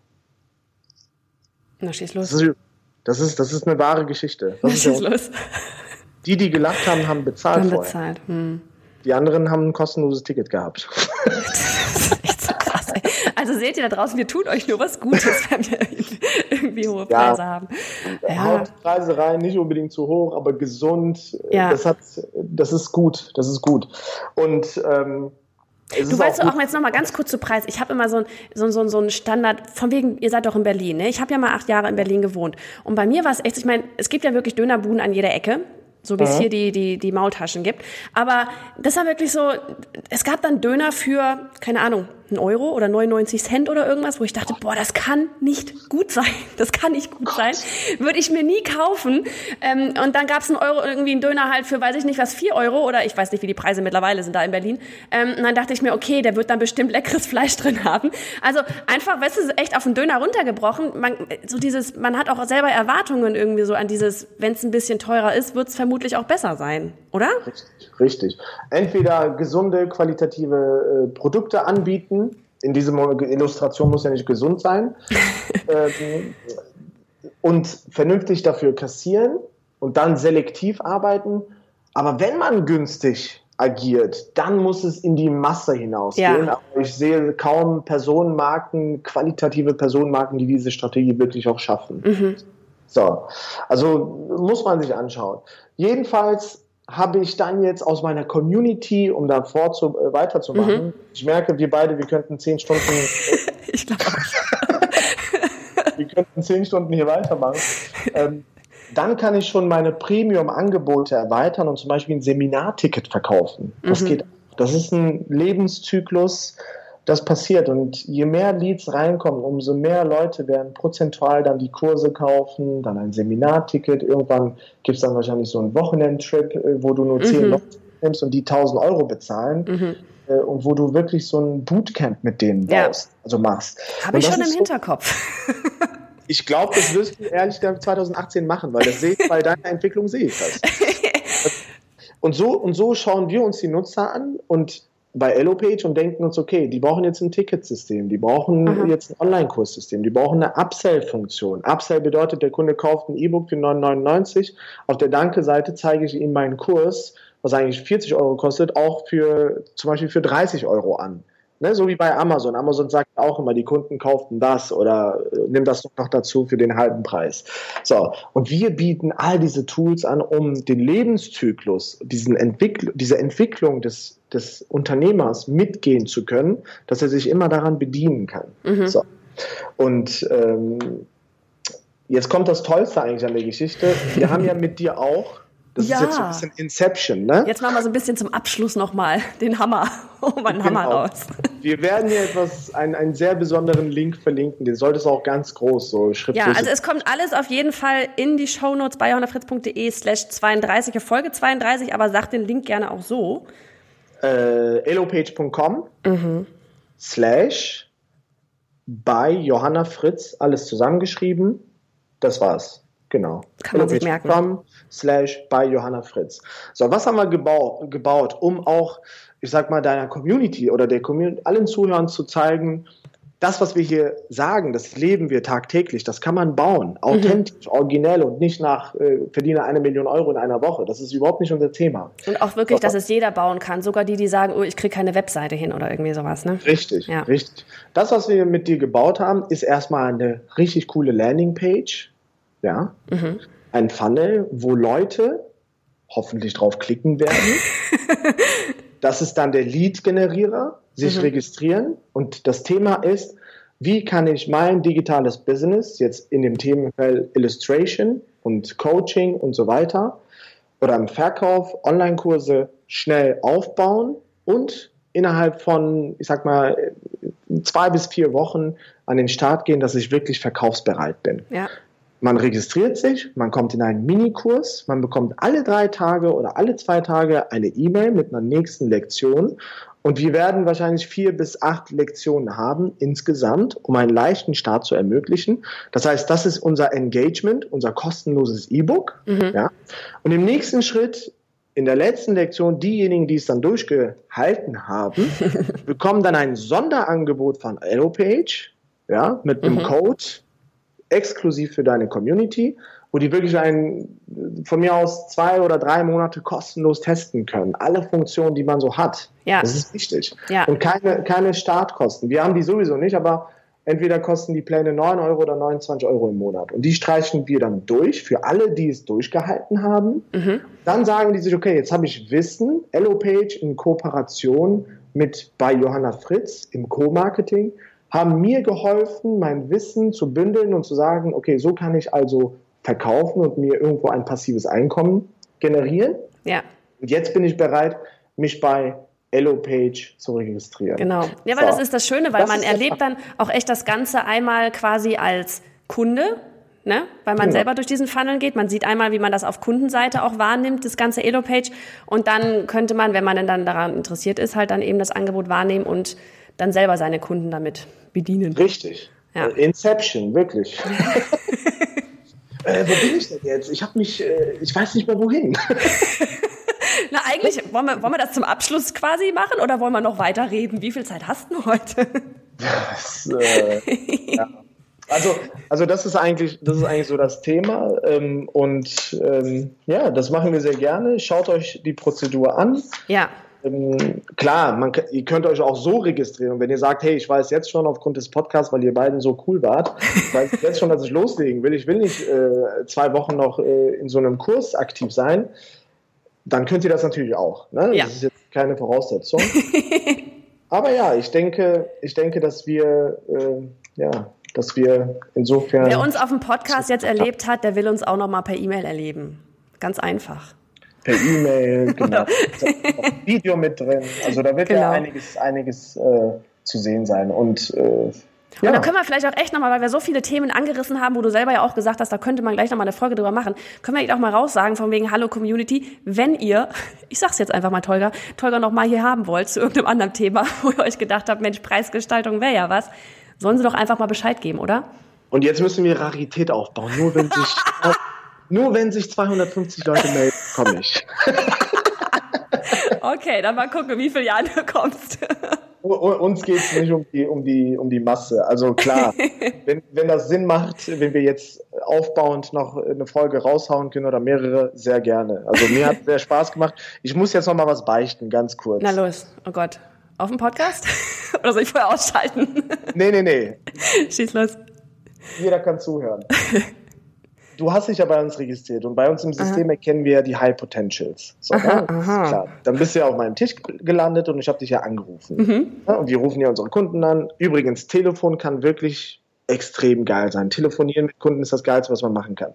Na, schieß los. Das ist, das ist, das ist eine wahre Geschichte. Was schieß los. Die, die gelacht haben, haben bezahlt haben vorher. bezahlt. Hm. Die anderen haben ein kostenloses Ticket gehabt. Also seht ihr da draußen, wir tun euch nur was Gutes, wenn wir irgendwie hohe Preise ja, haben. Ja. Preise rein, nicht unbedingt zu hoch, aber gesund. Ja. Das hat, das ist gut, das ist gut. Und ähm, du weißt auch, auch jetzt noch mal ganz kurz zu Preis. Ich habe immer so ein, so, so, so ein Standard, von wegen, ihr seid doch in Berlin. Ne? Ich habe ja mal acht Jahre in Berlin gewohnt. Und bei mir war es echt, ich meine, es gibt ja wirklich Dönerbuden an jeder Ecke so wie es hier die, die, die Maultaschen gibt. Aber das war wirklich so, es gab dann Döner für, keine Ahnung, einen Euro oder 99 Cent oder irgendwas, wo ich dachte, boah, das kann nicht gut sein. Das kann nicht gut Gott. sein. Würde ich mir nie kaufen. Ähm, und dann gab es einen Euro, irgendwie einen Döner halt für, weiß ich nicht was, vier Euro oder ich weiß nicht, wie die Preise mittlerweile sind da in Berlin. Ähm, und dann dachte ich mir, okay, der wird dann bestimmt leckeres Fleisch drin haben. Also einfach, weißt du, echt auf den Döner runtergebrochen. Man, so dieses, man hat auch selber Erwartungen irgendwie so an dieses, wenn es ein bisschen teurer ist, wird es vermutlich auch besser sein, oder? Richtig, richtig. Entweder gesunde, qualitative äh, Produkte anbieten, in dieser Illustration muss ja nicht gesund sein, ähm, und vernünftig dafür kassieren und dann selektiv arbeiten. Aber wenn man günstig agiert, dann muss es in die Masse hinausgehen. Ja. Aber ich sehe kaum Personenmarken, qualitative Personenmarken, die diese Strategie wirklich auch schaffen. Mhm. So, also muss man sich anschauen. Jedenfalls habe ich dann jetzt aus meiner Community, um da vorzu, äh, weiterzumachen, mhm. ich merke, wir beide, wir könnten zehn Stunden. ich glaube wir könnten zehn Stunden hier weitermachen. Ähm, dann kann ich schon meine Premium-Angebote erweitern und zum Beispiel ein Seminarticket verkaufen. Das mhm. geht. Das ist ein Lebenszyklus, das passiert. Und je mehr Leads reinkommen, umso mehr Leute werden prozentual dann die Kurse kaufen, dann ein Seminarticket. Irgendwann gibt es dann wahrscheinlich so einen Wochenendtrip, äh, wo du nur mhm. zehn Leute nimmst und die 1000 Euro bezahlen. Mhm. Äh, und wo du wirklich so ein Bootcamp mit denen baust, ja. also machst. Habe ich schon im so, Hinterkopf. Ich glaube, das wirst du ehrlich gesagt 2018 machen, weil das sehe bei deiner Entwicklung sehe ich das. Und so, und so schauen wir uns die Nutzer an und bei EloPage und denken uns, okay, die brauchen jetzt ein Ticketsystem, die brauchen Aha. jetzt ein Online-Kurssystem, die brauchen eine Upsell-Funktion. Upsell bedeutet, der Kunde kauft ein E-Book für 9,99. Auf der Danke-Seite zeige ich ihm meinen Kurs, was eigentlich 40 Euro kostet, auch für zum Beispiel für 30 Euro an. Ne, so wie bei Amazon. Amazon sagt auch immer, die Kunden kauften das oder äh, nimm das doch noch dazu für den halben Preis. So, und wir bieten all diese Tools an, um den Lebenszyklus, diesen Entwickl diese Entwicklung des, des Unternehmers mitgehen zu können, dass er sich immer daran bedienen kann. Mhm. So. Und ähm, jetzt kommt das Tollste eigentlich an der Geschichte. Wir haben ja mit dir auch das ja. ist jetzt so ein bisschen Inception, ne? Jetzt machen wir so ein bisschen zum Abschluss nochmal den Hammer. Oh, meinen genau. Hammer raus. Wir werden hier etwas, einen, einen sehr besonderen Link verlinken. Den solltest du auch ganz groß so schriftlich. Ja, also es kommt alles auf jeden Fall in die Shownotes bei johannafritz.de slash 32, Folge 32, aber sag den Link gerne auch so. Äh, elopage.com mhm. slash bei Johanna Fritz, alles zusammengeschrieben. Das war's. Genau. Kann man sich merken. slash bei Johanna Fritz. So, was haben wir gebaut, gebaut, um auch, ich sag mal, deiner Community oder der Community, allen Zuhörern zu zeigen, das, was wir hier sagen, das leben wir tagtäglich, das kann man bauen, authentisch, mhm. originell und nicht nach äh, verdiene eine Million Euro in einer Woche. Das ist überhaupt nicht unser Thema. Und auch wirklich, so, dass es jeder bauen kann, sogar die, die sagen, oh, ich kriege keine Webseite hin oder irgendwie sowas. Ne? Richtig, ja. richtig. Das, was wir mit dir gebaut haben, ist erstmal eine richtig coole Landingpage ja, mhm. ein Funnel, wo Leute hoffentlich drauf klicken werden. das ist dann der Lead-Generierer, sich mhm. registrieren und das Thema ist, wie kann ich mein digitales Business jetzt in dem Themenfeld Illustration und Coaching und so weiter oder im Verkauf Online-Kurse schnell aufbauen und innerhalb von, ich sag mal, zwei bis vier Wochen an den Start gehen, dass ich wirklich verkaufsbereit bin. Ja. Man registriert sich, man kommt in einen Minikurs, man bekommt alle drei Tage oder alle zwei Tage eine E-Mail mit einer nächsten Lektion und wir werden wahrscheinlich vier bis acht Lektionen haben insgesamt, um einen leichten Start zu ermöglichen. Das heißt, das ist unser Engagement, unser kostenloses E-Book. Mhm. Ja? Und im nächsten Schritt, in der letzten Lektion, diejenigen, die es dann durchgehalten haben, bekommen dann ein Sonderangebot von EloPage, ja, mit einem mhm. Code, exklusiv für deine Community, wo die wirklich einen, von mir aus zwei oder drei Monate kostenlos testen können. Alle Funktionen, die man so hat. Ja. Das ist wichtig. Ja. Und keine, keine Startkosten. Wir haben die sowieso nicht, aber entweder kosten die Pläne 9 Euro oder 29 Euro im Monat. Und die streichen wir dann durch für alle, die es durchgehalten haben. Mhm. Dann sagen die sich, okay, jetzt habe ich Wissen, EloPage in Kooperation mit bei Johanna Fritz im Co-Marketing haben mir geholfen, mein Wissen zu bündeln und zu sagen, okay, so kann ich also verkaufen und mir irgendwo ein passives Einkommen generieren. Ja. Und jetzt bin ich bereit, mich bei EloPage zu registrieren. Genau. Ja, weil so. das ist das Schöne, weil das man erlebt dann auch echt das Ganze einmal quasi als Kunde, ne? weil man genau. selber durch diesen Funnel geht. Man sieht einmal, wie man das auf Kundenseite auch wahrnimmt, das ganze EloPage. Und dann könnte man, wenn man dann daran interessiert ist, halt dann eben das Angebot wahrnehmen und dann selber seine Kunden damit bedienen. Richtig. Ja. Inception, wirklich. äh, wo bin ich denn jetzt? Ich habe mich, äh, ich weiß nicht mehr wohin. Na, eigentlich, wollen wir, wollen wir das zum Abschluss quasi machen oder wollen wir noch weiter reden? Wie viel Zeit hast du heute? Das, äh, ja. Also, also das ist eigentlich, das ist eigentlich so das Thema. Ähm, und ähm, ja, das machen wir sehr gerne. Schaut euch die Prozedur an. Ja. Ähm, klar, man, ihr könnt euch auch so registrieren. Wenn ihr sagt, hey, ich weiß jetzt schon aufgrund des Podcasts, weil ihr beiden so cool wart, weiß ich jetzt schon, dass ich loslegen will. Ich will nicht äh, zwei Wochen noch äh, in so einem Kurs aktiv sein. Dann könnt ihr das natürlich auch. Ne? Das Ja. ist jetzt keine Voraussetzung. Aber ja, ich denke, ich denke, dass wir, äh, ja, dass wir insofern. Wer uns auf dem Podcast jetzt erlebt hat, der will uns auch noch mal per E-Mail erleben. Ganz einfach. Per E-Mail, genau. Da ist auch ein Video mit drin. Also da wird Genau. ja einiges, einiges äh, zu sehen sein. Und äh, Und ja, da können wir vielleicht auch echt nochmal, weil wir so viele Themen angerissen haben, wo du selber ja auch gesagt hast, da könnte man gleich nochmal eine Folge drüber machen, können wir echt auch mal raussagen von wegen Hallo Community, wenn ihr, ich sag's jetzt einfach mal Tolga, Tolga nochmal hier haben wollt zu irgendeinem anderen Thema, wo ihr euch gedacht habt, Mensch, Preisgestaltung wäre ja was, sollen sie doch einfach mal Bescheid geben, oder? und jetzt müssen wir Rarität aufbauen. Nur wenn sich, nur wenn sich 250 Leute melden, komme ich. Okay, dann mal gucken, wie viele Jahre du kommst. Uns geht es nicht um die, um, die, um die Masse. Also klar, wenn, wenn das Sinn macht, wenn wir jetzt aufbauend noch eine Folge raushauen können oder mehrere, sehr gerne. Also mir hat sehr Spaß gemacht. Ich muss jetzt noch mal was beichten, ganz kurz. Na los, oh Gott. Auf dem Podcast? Oder soll ich vorher ausschalten? Nee, nee, nee. Schieß los. Jeder kann zuhören. Du hast dich ja bei uns registriert und bei uns im System erkennen wir ja die High Potentials. So, Aha, ne? Aha. klar. Dann bist du ja auf meinem Tisch gelandet und ich habe dich ja angerufen. Mhm. Ja, und wir rufen ja unsere Kunden an. Übrigens, Telefon kann wirklich extrem geil sein. Telefonieren mit Kunden ist das Geilste, was man machen kann.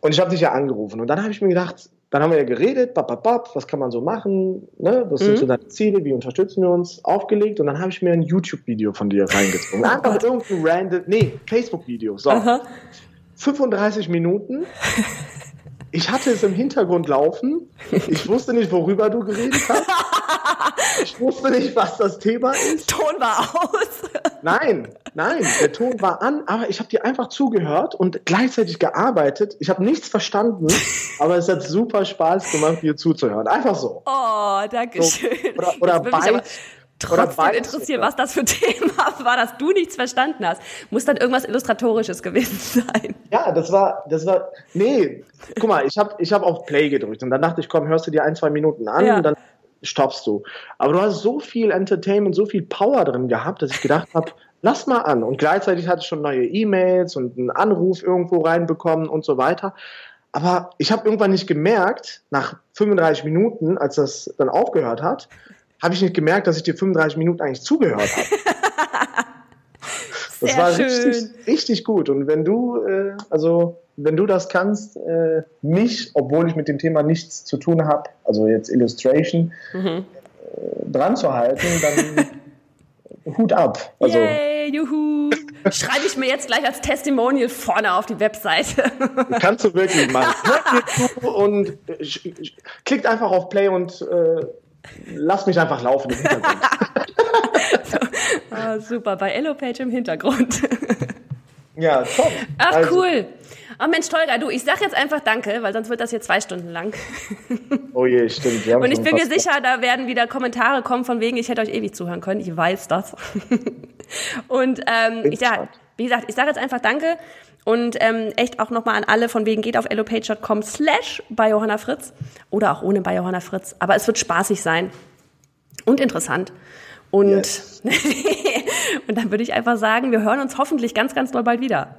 Und ich habe dich ja angerufen und dann habe ich mir gedacht, dann haben wir ja geredet, bap, bap, bap, was kann man so machen, ne? was sind Mhm. so deine Ziele, wie unterstützen wir uns, aufgelegt und dann habe ich mir ein YouTube-Video von dir reingezogen. Einfach irgendein random, nee, Facebook-Video, so. Aha. 35 Minuten. Ich hatte es im Hintergrund laufen. Ich wusste nicht, worüber du geredet hast. Ich wusste nicht, was das Thema ist. Ton war aus. Nein, nein, der Ton war an, aber ich habe dir einfach zugehört und gleichzeitig gearbeitet. Ich habe nichts verstanden, aber es hat super Spaß gemacht, dir zuzuhören. Einfach so. Oh, danke So, schön. oder- oder Jetzt trotzdem interessieren, was das für Thema war, dass du nichts verstanden hast. Muss dann irgendwas Illustratorisches gewesen sein. Ja, das war, das war, nee, guck mal, ich habe ich hab auf Play gedrückt und dann dachte ich, komm, hörst du dir ein, zwei Minuten an Ja. und dann stoppst du. Aber du hast so viel Entertainment, so viel Power drin gehabt, dass ich gedacht habe, lass mal an. Und gleichzeitig hatte ich schon neue E-Mails und einen Anruf irgendwo reinbekommen und so weiter. Aber ich habe irgendwann nicht gemerkt, nach 35 Minuten, als das dann aufgehört hat, habe ich nicht gemerkt, dass ich dir 35 Minuten eigentlich zugehört habe. Das Sehr war schön. richtig, richtig gut. Und wenn du, äh, also wenn du das kannst, äh, mich, obwohl ich mit dem Thema nichts zu tun habe, also jetzt Illustration, Mhm. äh, dran zu halten, dann Hut ab. Also Yay, juhu. Schreibe ich mir jetzt gleich als Testimonial vorne auf die Webseite. kannst du wirklich machen. Und äh, klickt einfach auf Play und äh, lass mich einfach laufen im Hintergrund. Ah, super, bei Elopage im Hintergrund. ja, top. Ach, Also, cool. Ach Mensch, Tolga, du, ich sag jetzt einfach Danke, weil sonst wird das hier zwei Stunden lang. Oh je, stimmt. wir haben Und ich bin mir sicher, da werden wieder Kommentare kommen von wegen, ich hätte euch ewig zuhören können. Ich weiß das. Und ähm, ich sag. Wie gesagt, ich sage jetzt einfach Danke und ähm, echt auch nochmal an alle von wegen geht auf elopage.com slash bei Johanna Fritz oder auch ohne bei Johanna Fritz. Aber es wird spaßig sein und interessant. Und, Yes. und dann würde ich einfach sagen, wir hören uns hoffentlich ganz, ganz doll bald wieder.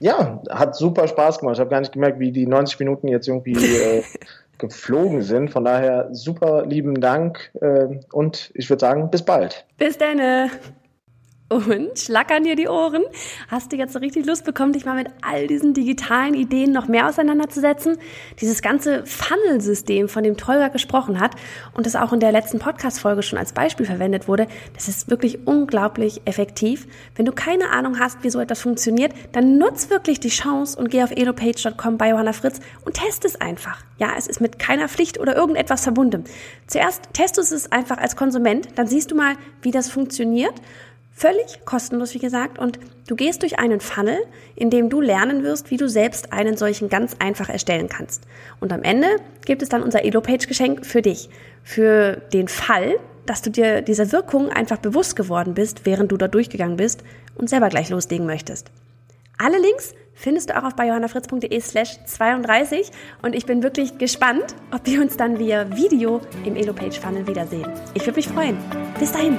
Ja, hat super Spaß gemacht. Ich habe gar nicht gemerkt, wie die 90 Minuten jetzt irgendwie äh, geflogen sind. Von daher super lieben Dank äh, und ich würde sagen, bis bald. Bis dann. Und schlackern dir die Ohren. Hast du jetzt so richtig Lust bekommen, dich mal mit all diesen digitalen Ideen noch mehr auseinanderzusetzen? Dieses ganze Funnel-System, von dem Tolga gesprochen hat und das auch in der letzten Podcast-Folge schon als Beispiel verwendet wurde, das ist wirklich unglaublich effektiv. Wenn du keine Ahnung hast, wie so etwas funktioniert, dann nutz wirklich die Chance und geh auf elopage.com bei Johanna Fritz und test es einfach. Ja, es ist mit keiner Pflicht oder irgendetwas verbunden. Zuerst testest du es einfach als Konsument, dann siehst du mal, wie das funktioniert. Völlig kostenlos, wie gesagt, und du gehst durch einen Funnel, in dem du lernen wirst, wie du selbst einen solchen ganz einfach erstellen kannst. Und am Ende gibt es dann unser Elo-Page-Geschenk für dich. Für den Fall, dass du dir dieser Wirkung einfach bewusst geworden bist, während du da durchgegangen bist und selber gleich loslegen möchtest. Alle Links findest du auch auf johannafritz.de slash 32 und ich bin wirklich gespannt, ob wir uns dann via Video im Elopage Funnel wiedersehen. Ich würde mich freuen. Bis dahin.